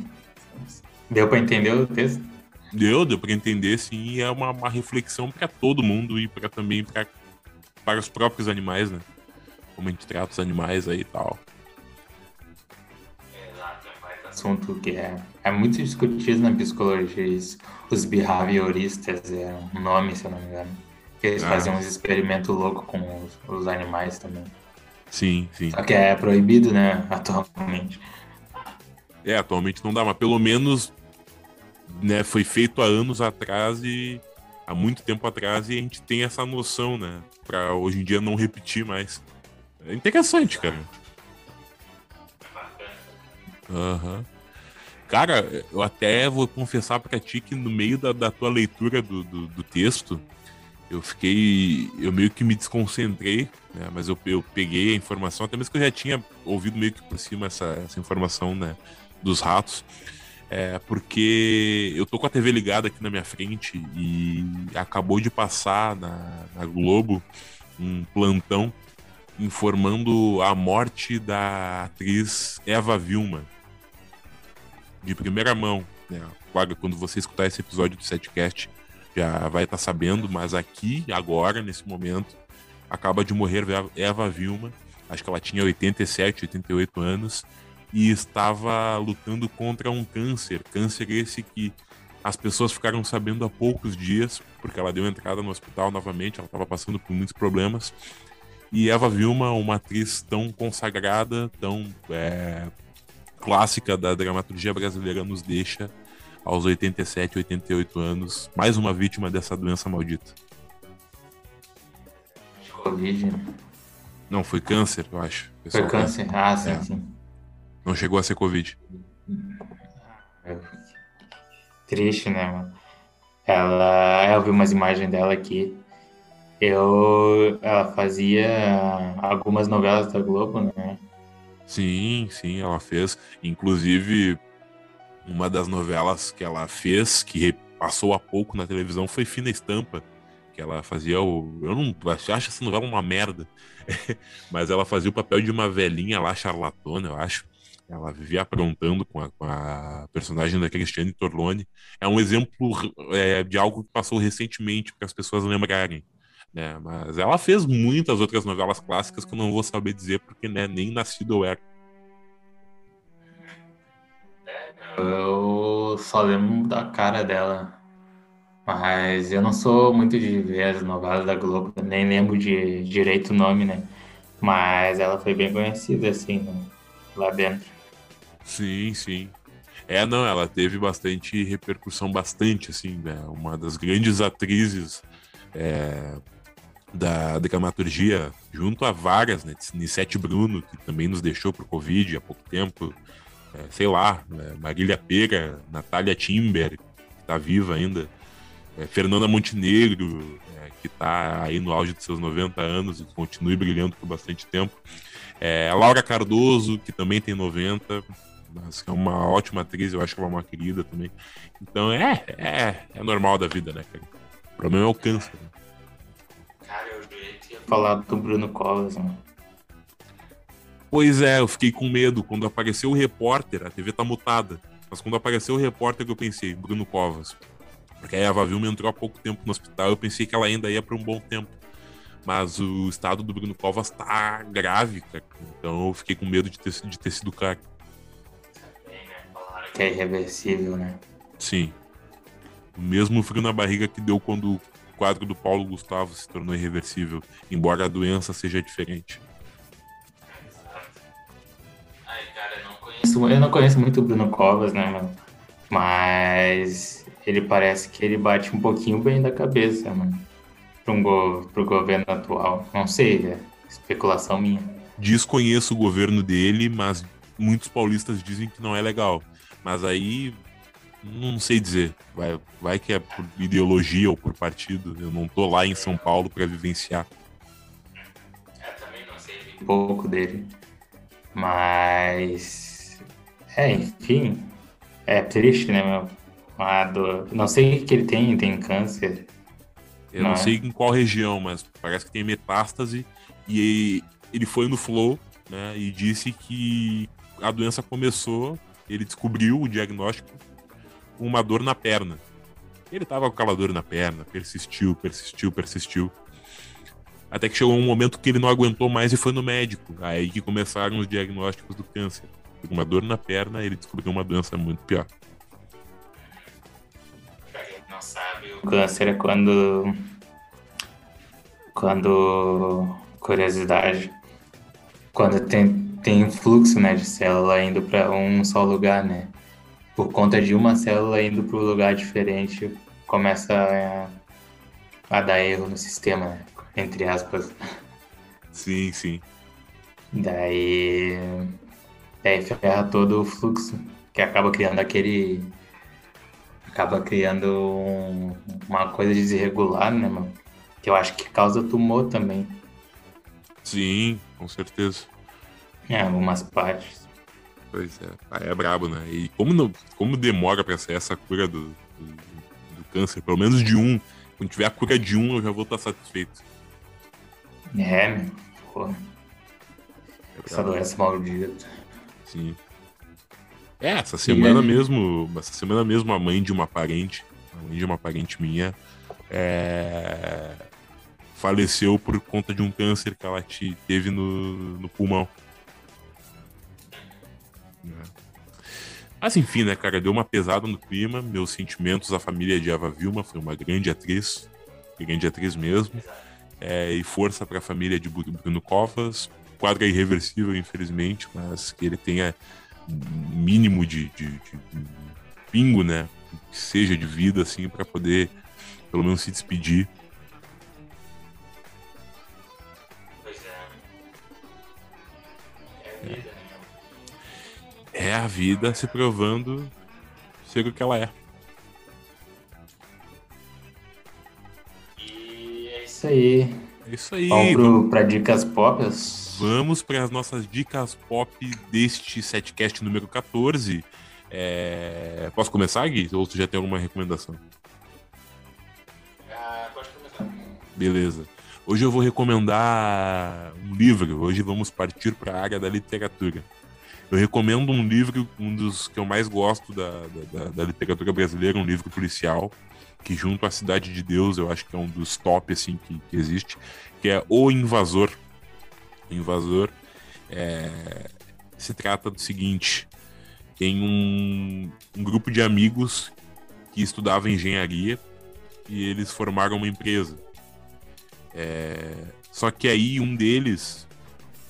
Deu para entender o texto? Deu, deu para entender, sim. E é uma, uma reflexão para todo mundo e para também pra, para os próprios animais, né? Como a gente trata os animais aí e tal. Exato, é um assunto que é, é muito discutido na psicologia. Isso. Os behavioristas é um nome, se eu não me engano. Que eles ah. fazem uns experimentos loucos com os, os animais também. Sim, sim. Só que é proibido, né, atualmente. É, atualmente não dá, mas pelo menos né, foi feito há anos atrás e há muito tempo atrás e a gente tem essa noção, né, para hoje em dia não repetir mais. É interessante, cara. Aham. Uhum. Cara, eu até vou confessar pra ti que no meio da, da tua leitura do, do, do texto, eu fiquei. Eu meio que me desconcentrei, né? Mas eu, eu peguei a informação, até mesmo que eu já tinha ouvido meio que por cima essa, essa informação, né? Dos ratos. É, porque eu tô com a TV ligada aqui na minha frente e acabou de passar na, na Globo um plantão informando a morte da atriz Eva Vilma. De primeira mão, né? Quando você escutar esse episódio do Setcast, já vai estar tá sabendo, mas aqui, agora, nesse momento, acaba de morrer Eva Vilma. Acho que ela tinha 87, 88 anos e estava lutando contra um câncer. Câncer esse que as pessoas ficaram sabendo há poucos dias, porque ela deu entrada no hospital novamente, ela estava passando por muitos problemas. E Eva Vilma, uma atriz tão consagrada, tão é, clássica da dramaturgia brasileira, nos deixa aos 87, 88 anos, mais uma vítima dessa doença maldita. Covid? Não, foi câncer, eu acho. Foi câncer? Ah, sim, é. sim. Não chegou a ser Covid. É. Triste, né, mano? Ela, eu vi umas imagens dela aqui. Eu, ela fazia algumas novelas da Globo, né? Sim, sim, ela fez. Inclusive, uma das novelas que ela fez, que passou há pouco na televisão, foi Fina Estampa. Que ela fazia o. Eu não acho essa novela uma merda. Mas ela fazia o papel de uma velhinha lá, charlatona, eu acho. Ela vivia aprontando com a, com a personagem da Cristiane Torlone. É um exemplo é, de algo que passou recentemente, para as pessoas lembrarem. Né? Mas ela fez muitas outras novelas clássicas que eu não vou saber dizer, porque né, nem nascido eu era. Eu só lembro da cara dela. Mas eu não sou muito de ver as novelas da Globo, nem lembro de direito o nome, né? Mas ela foi bem conhecida, assim, né? lá dentro. Sim, sim. É, não, ela teve bastante repercussão, bastante, assim, né? Uma das grandes atrizes é, da dramaturgia, junto a várias, né? Nissete Bruno, que também nos deixou por Covid há pouco tempo, é, sei lá, é, Marília Pera, Natália Timber, que está viva ainda, é, Fernanda Montenegro, é, que está aí no auge de seus 90 anos e continue brilhando por bastante tempo. É, Laura Cardoso, que também tem 90, mas é uma ótima atriz, eu acho que é uma querida também. Então é, é, é normal da vida, né, cara? O problema é o câncer. Né? Falar do Bruno Covas, mano. Pois é, eu fiquei com medo. Quando apareceu o repórter, a TV tá mutada. Mas quando apareceu o repórter, eu pensei, Bruno Covas. Porque a Eva Vilma entrou há pouco tempo no hospital, eu pensei que ela ainda ia para um bom tempo. Mas o estado do Bruno Covas tá grave, cara. Então eu fiquei com medo de ter, de ter sido cara. Que é irreversível, né? Sim. O mesmo frio na barriga que deu quando quadro do Paulo Gustavo se tornou irreversível, embora a doença seja diferente. eu não conheço muito o Bruno Covas, né, mano? Mas ele parece que ele bate um pouquinho bem da cabeça, mano. Pro, go pro governo atual. Não sei, é especulação minha. Desconheço o governo dele, mas muitos paulistas dizem que não é legal. Mas aí não sei dizer. Vai, vai que é por ideologia ou por partido. Eu não tô lá em São Paulo para vivenciar. Eu também não sei um pouco dele. Mas. É, enfim. É triste, né, meu? Do... Não sei o que ele tem, tem câncer. Eu não, não é? sei em qual região, mas parece que tem metástase. E ele foi no Flow, né? E disse que a doença começou, ele descobriu o diagnóstico uma dor na perna. Ele tava com aquela dor na perna, persistiu, persistiu, persistiu. Até que chegou um momento que ele não aguentou mais e foi no médico. Aí que começaram os diagnósticos do câncer. Uma dor na perna, ele descobriu uma doença muito pior. Pra quem não sabe, o câncer é quando. Quando. Curiosidade. Quando tem, tem fluxo né, de célula indo para um só lugar, né? Por conta de uma célula indo para um lugar diferente, começa a, a, dar erro no sistema, né? entre aspas. Sim, sim. Daí, daí ferra todo o fluxo, que acaba criando aquele. Acaba criando um, uma coisa desirregular, né, mano? Que eu acho que causa tumor também. Sim, com certeza. Em algumas partes. Pois é, aí é brabo, né? E como, não, como demora pra ser essa cura do, do, do, câncer, pelo menos de um, quando tiver a cura de um, eu já vou estar satisfeito. É, meu, pô. É essa doença maldita. Sim. É, essa semana mesmo, essa semana mesmo a mãe de uma parente, a mãe de uma parente minha, é... faleceu por conta de um câncer que ela teve no, no pulmão. Mas enfim, né, cara, deu uma pesada no clima. Meus sentimentos à família de Eva Vilma, foi uma grande atriz, grande atriz mesmo. É, e força para a família de Bruno Covas. Quadro é irreversível, infelizmente, mas que ele tenha mínimo de, de, de, pingo, né, que seja de vida, assim, para poder pelo menos se despedir. Pois é. É a vida se provando ser o que ela é. E é isso aí. É isso aí. Vamos para dicas pop. Vamos para as nossas dicas pop deste setcast número 14. É... Posso começar, Gui? Ou tu já tem alguma recomendação? Ah, pode começar. Beleza. Hoje eu vou recomendar um livro. Hoje vamos partir para a área da literatura. Eu recomendo um livro, um dos que eu mais gosto da, da, da, literatura brasileira, um livro policial, que junto à Cidade de Deus, eu acho que é um dos top assim que, que existe, que é O Invasor. O Invasor é, se trata do seguinte: tem um, um grupo de amigos que estudava engenharia e eles formaram uma empresa. É, só que aí um deles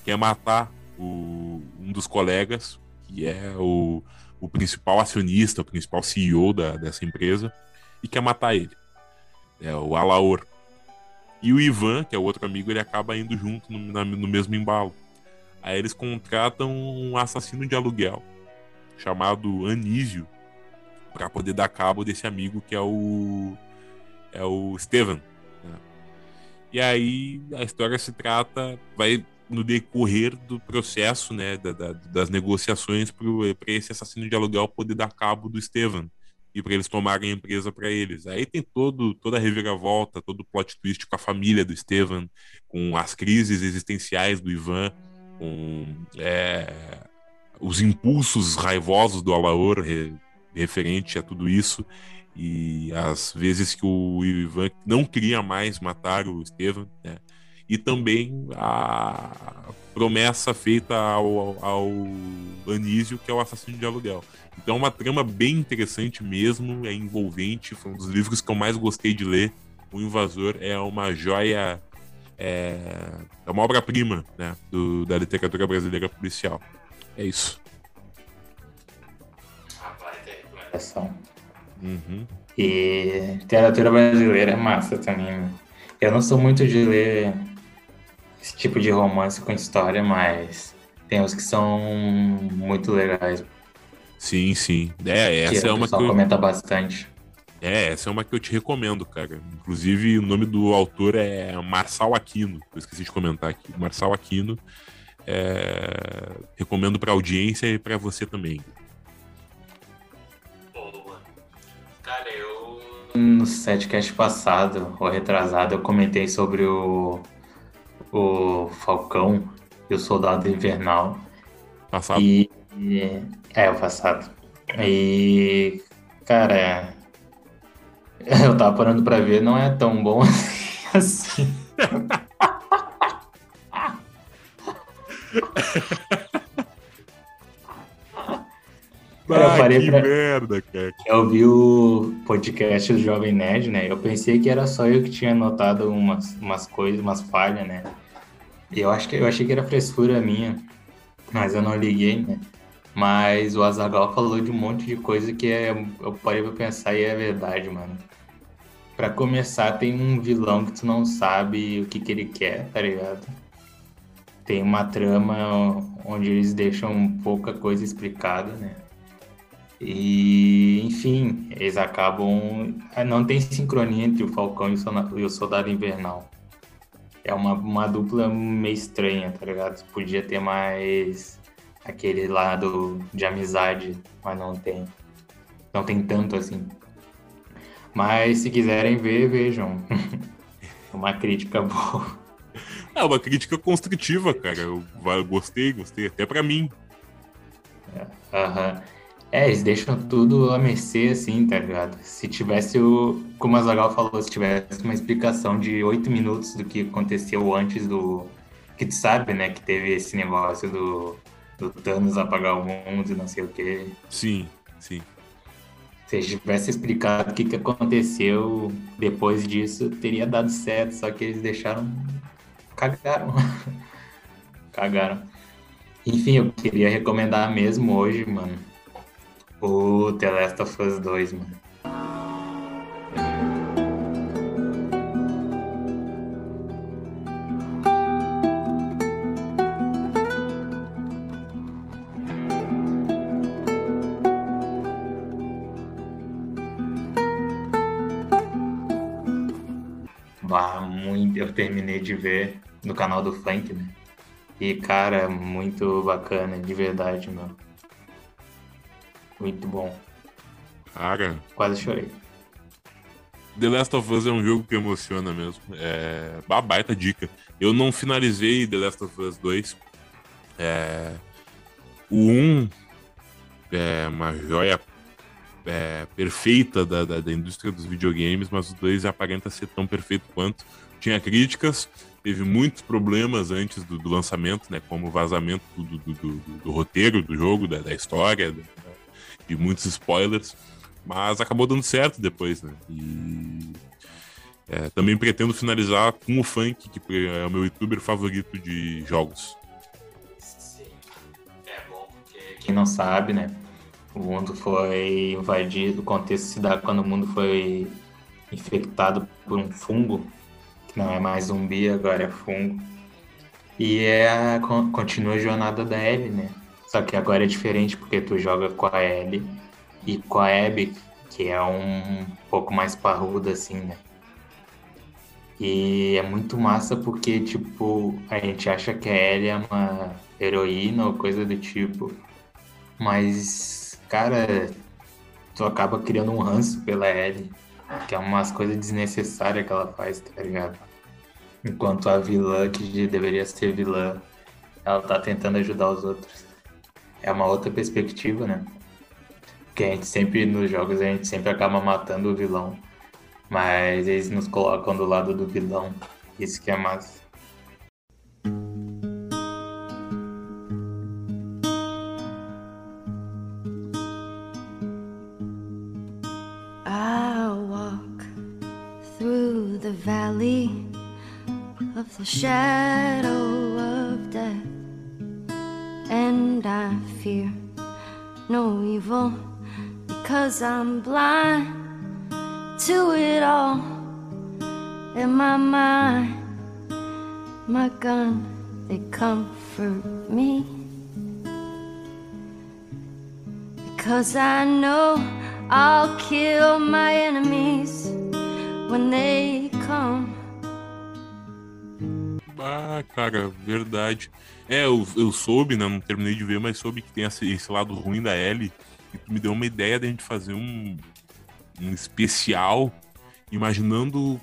quer matar o, um dos colegas, que é o, o principal acionista, o principal CEO da, dessa empresa, e quer matar ele. É o Alaor. E o Ivan, que é o outro amigo, ele acaba indo junto no, na, no mesmo embalo. Aí eles contratam um assassino de aluguel chamado Anísio para poder dar cabo desse amigo que é o é o Steven. Né? E aí a história se trata vai no decorrer do processo, né, da, da, das negociações para esse assassino de aluguel poder dar cabo do Estevan e para eles tomarem a empresa para eles. Aí tem todo toda a reviravolta, todo o plot twist com a família do Estevan, com as crises existenciais do Ivan, com é, os impulsos raivosos do Alaor re, referente a tudo isso e as vezes que o Ivan não queria mais matar o Estevan, né? E também a promessa feita ao, ao Anísio, que é o assassino de aluguel. Então é uma trama bem interessante mesmo, é envolvente, foi um dos livros que eu mais gostei de ler. O Invasor é uma joia, é, é uma obra-prima né, do, da literatura brasileira policial. É isso. Uhum. E literatura brasileira é massa também. Eu não sou muito de ler esse tipo de romance com história, mas tem uns que são muito legais. Sim, sim. É, essa que é uma que eu... comenta bastante. É, essa é uma que eu te recomendo, cara. Inclusive, o nome do autor é Marçal Aquino. Eu esqueci de comentar aqui. Marçal Aquino. É... Recomendo para audiência e para você também. Boa. Cara, eu. No setcast passado, ou retrasado, eu comentei sobre o. O Falcão e o Soldado Invernal. Passado. E. É, o passado. E. Cara Eu tava parando pra ver, não é tão bom assim. eu parei que pra... merda, cara. Eu vi o podcast do Jovem Nerd, né? Eu pensei que era só eu que tinha notado umas, umas coisas, umas falhas, né? Eu, acho que, eu achei que era frescura minha, mas eu não liguei, né? Mas o Azagal falou de um monte de coisa que é, eu parei pra pensar e é verdade, mano. Pra começar, tem um vilão que tu não sabe o que, que ele quer, tá ligado? Tem uma trama onde eles deixam pouca coisa explicada, né? E, enfim, eles acabam. Não tem sincronia entre o Falcão e o Soldado Invernal. É uma, uma dupla meio estranha, tá ligado? Podia ter mais aquele lado de amizade, mas não tem. Não tem tanto assim. Mas se quiserem ver, vejam. uma crítica boa. É uma crítica construtiva, cara. Eu, gostei, gostei. Até para mim. Aham. Uhum. É, eles deixam tudo a mercê, assim, tá ligado? Se tivesse o. Como a Zagal falou, se tivesse uma explicação de oito minutos do que aconteceu antes do. Que tu sabe, né? Que teve esse negócio do, do Thanos apagar o mundo e não sei o quê. Sim, sim. Se tivesse explicado o que, que aconteceu depois disso, teria dado certo, só que eles deixaram. Cagaram. Cagaram. Enfim, eu queria recomendar mesmo hoje, mano, o The Last of Us 2, mano. eu terminei de ver no canal do Frank, né? E, cara, muito bacana, de verdade, mano. Muito bom. Cara. Quase chorei. The Last of Us é um jogo que emociona mesmo. É uma baita dica. Eu não finalizei The Last of Us 2. É... O 1 é uma joia é, perfeita da, da, da, indústria dos videogames, mas o 2 aparenta ser tão perfeito quanto tinha críticas, teve muitos problemas antes do, do lançamento, né? Como o vazamento do, do, do, do roteiro do jogo, da, da história, e muitos spoilers. Mas acabou dando certo depois, né? E é, também pretendo finalizar com o Funk, que é o meu youtuber favorito de jogos. Sim, é bom porque quem não sabe, né? O mundo foi invadido, o contexto se dá quando o mundo foi infectado por um fungo não é mais zumbi, agora é fungo. E é a, continua a jornada da Ellie, né? Só que agora é diferente porque tu joga com a Ellie e com a Abby, que é um pouco mais parruda assim, né? E é muito massa porque, tipo, a gente acha que a Ellie é uma heroína ou coisa do tipo. Mas, cara, tu acaba criando um ranço pela Ellie. Que é umas coisas desnecessárias que ela faz, tá ligado? Enquanto a vilã, que deveria ser vilã, ela tá tentando ajudar os outros. É uma outra perspectiva, né? Porque a gente sempre, nos jogos, a gente sempre acaba matando o vilão. Mas eles nos colocam do lado do vilão. Isso que é massa. the shadow of death, and I fear no evil Cause I'm blind to it all in my mind. My gun, they comfort me. Because I know I'll kill my enemies when they come. Ah, cara, verdade. É, eu, eu soube, né? Não terminei de ver, mas soube que tem esse, esse lado ruim da Ellie. E tu me deu uma ideia de a gente fazer um, um especial imaginando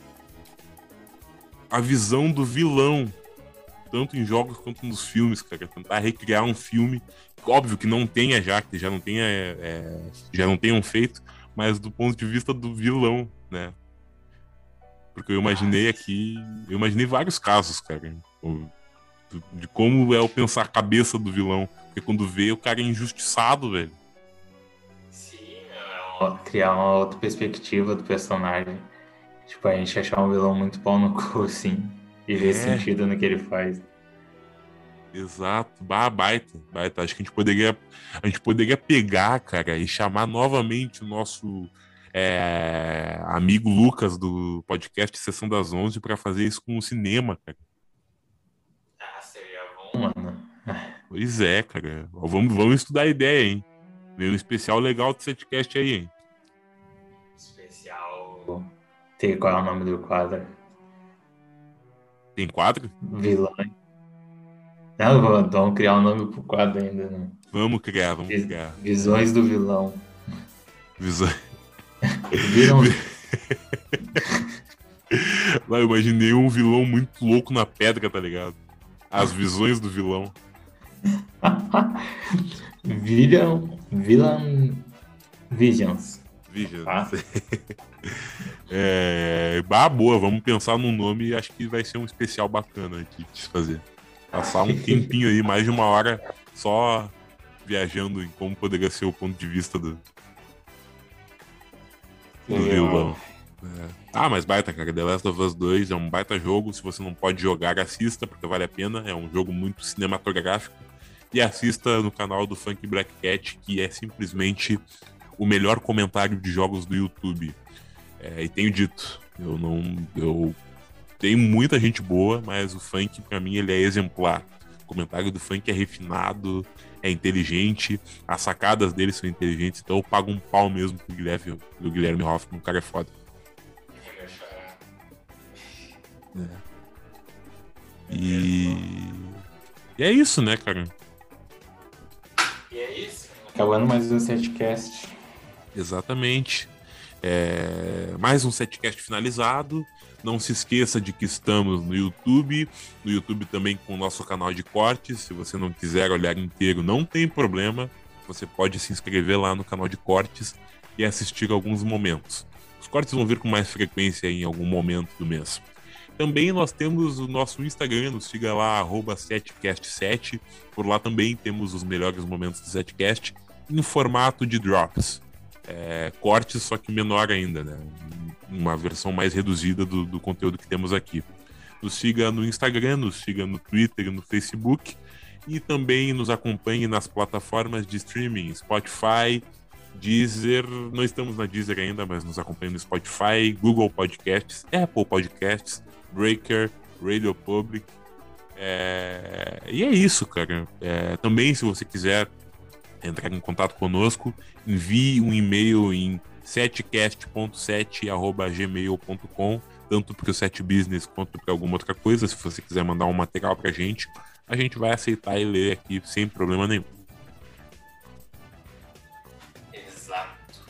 a visão do vilão, tanto em jogos quanto nos filmes, cara. Tentar recriar um filme, óbvio que não tenha já, que já não tenha, é, já não tenham feito, mas do ponto de vista do vilão, né? Porque eu imaginei aqui, eu imaginei vários casos, cara, de como é o pensar a cabeça do vilão. Porque quando vê, o cara é injustiçado, velho. Sim, é criar uma outra perspectiva do personagem. Tipo, a gente achar um vilão muito bom no cu, assim, e ver é. sentido no que ele faz. Exato, bah, baita, baita. Acho que a gente poderia, a gente poderia pegar, cara, e chamar novamente o nosso é, amigo Lucas do podcast Sessão das Onze para fazer isso com o cinema, cara. Ah, seria bom, mano. Pois é, cara. Vamos, vamos estudar a ideia, hein? Veio um especial legal do setcast aí, hein? Especial. Tem qual é o nome do quadro? Tem quadro? Vilão. Não, vamos criar um nome pro quadro ainda, né? Vamos criar, vamos criar. Visões do vilão. Visões. Viram... Lá eu imaginei um vilão muito louco na pedra, tá ligado? As visões do vilão. Villain, Villain Visions. Visions. Ah. é, bah, boa, vamos pensar num nome e acho que vai ser um especial bacana de se fazer. Passar um tempinho aí, mais de uma hora, só viajando em como poderia ser o ponto de vista do, do vilão. É. Ah, mas baita, cara. The Last of Us 2 é um baita jogo. Se você não pode jogar, assista, porque vale a pena. É um jogo muito cinematográfico. E assista no canal do Funk Black Cat, que é simplesmente o melhor comentário de jogos do YouTube. É, e tenho dito, eu não. Eu tenho muita gente boa, mas o funk, para mim, ele é exemplar. O comentário do funk é refinado, é inteligente, as sacadas dele são inteligentes, então eu pago um pau mesmo pro Guilherme, pro Guilherme Hoffman, o cara é foda. É. E... e é isso, né, cara? E é isso. Acabando mais um setcast. Exatamente. É... Mais um setcast finalizado. Não se esqueça de que estamos no YouTube, no YouTube também com o nosso canal de cortes. Se você não quiser olhar inteiro, não tem problema. Você pode se inscrever lá no canal de cortes e assistir alguns momentos. Os cortes vão vir com mais frequência em algum momento do mês. Também nós temos o nosso Instagram, nos siga lá, setcast7. Por lá também temos os melhores momentos do Setcast em formato de drops. É, cortes, só que menor ainda, né? uma versão mais reduzida do, do conteúdo que temos aqui. Nos siga no Instagram, nos siga no Twitter no Facebook. E também nos acompanhe nas plataformas de streaming, Spotify, Deezer. Não estamos na Deezer ainda, mas nos acompanhe no Spotify, Google Podcasts, Apple Podcasts, Breaker, Radio Public. É... E é isso, cara. É... Também, se você quiser entrar em contato conosco, envie um e-mail em setcast.7@gmail.com, tanto para o Set Business quanto para alguma outra coisa. Se você quiser mandar um material para a gente, a gente vai aceitar e ler aqui sem problema nenhum. Exato.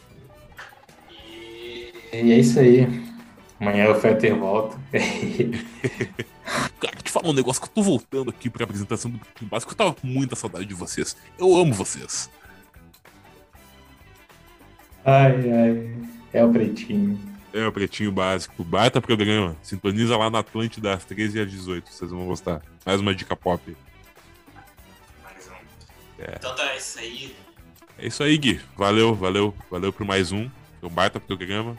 E, e é isso aí. Amanhã o Fetter volta. Cara, te falar um negócio que eu tô voltando aqui pra apresentação do Pretinho Básico. Eu tava com muita saudade de vocês. Eu amo vocês. Ai, ai. É o Pretinho. É o Pretinho Básico. Baita programa. Sintoniza lá na Atlântida das 13 às 18. Vocês vão gostar. Mais uma dica pop. Mais um. É. Então tá, é isso aí. É isso aí, Gui. Valeu, valeu. Valeu por mais um. Foi um baita programa.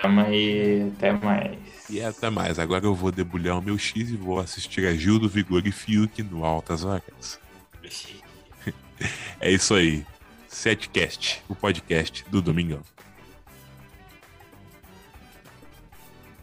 Programa e até mais. E até mais. Agora eu vou debulhar o meu X e vou assistir a Gil do Vigor e Fiuk no Altas Vagas. é isso aí. Setcast, o podcast do Domingão.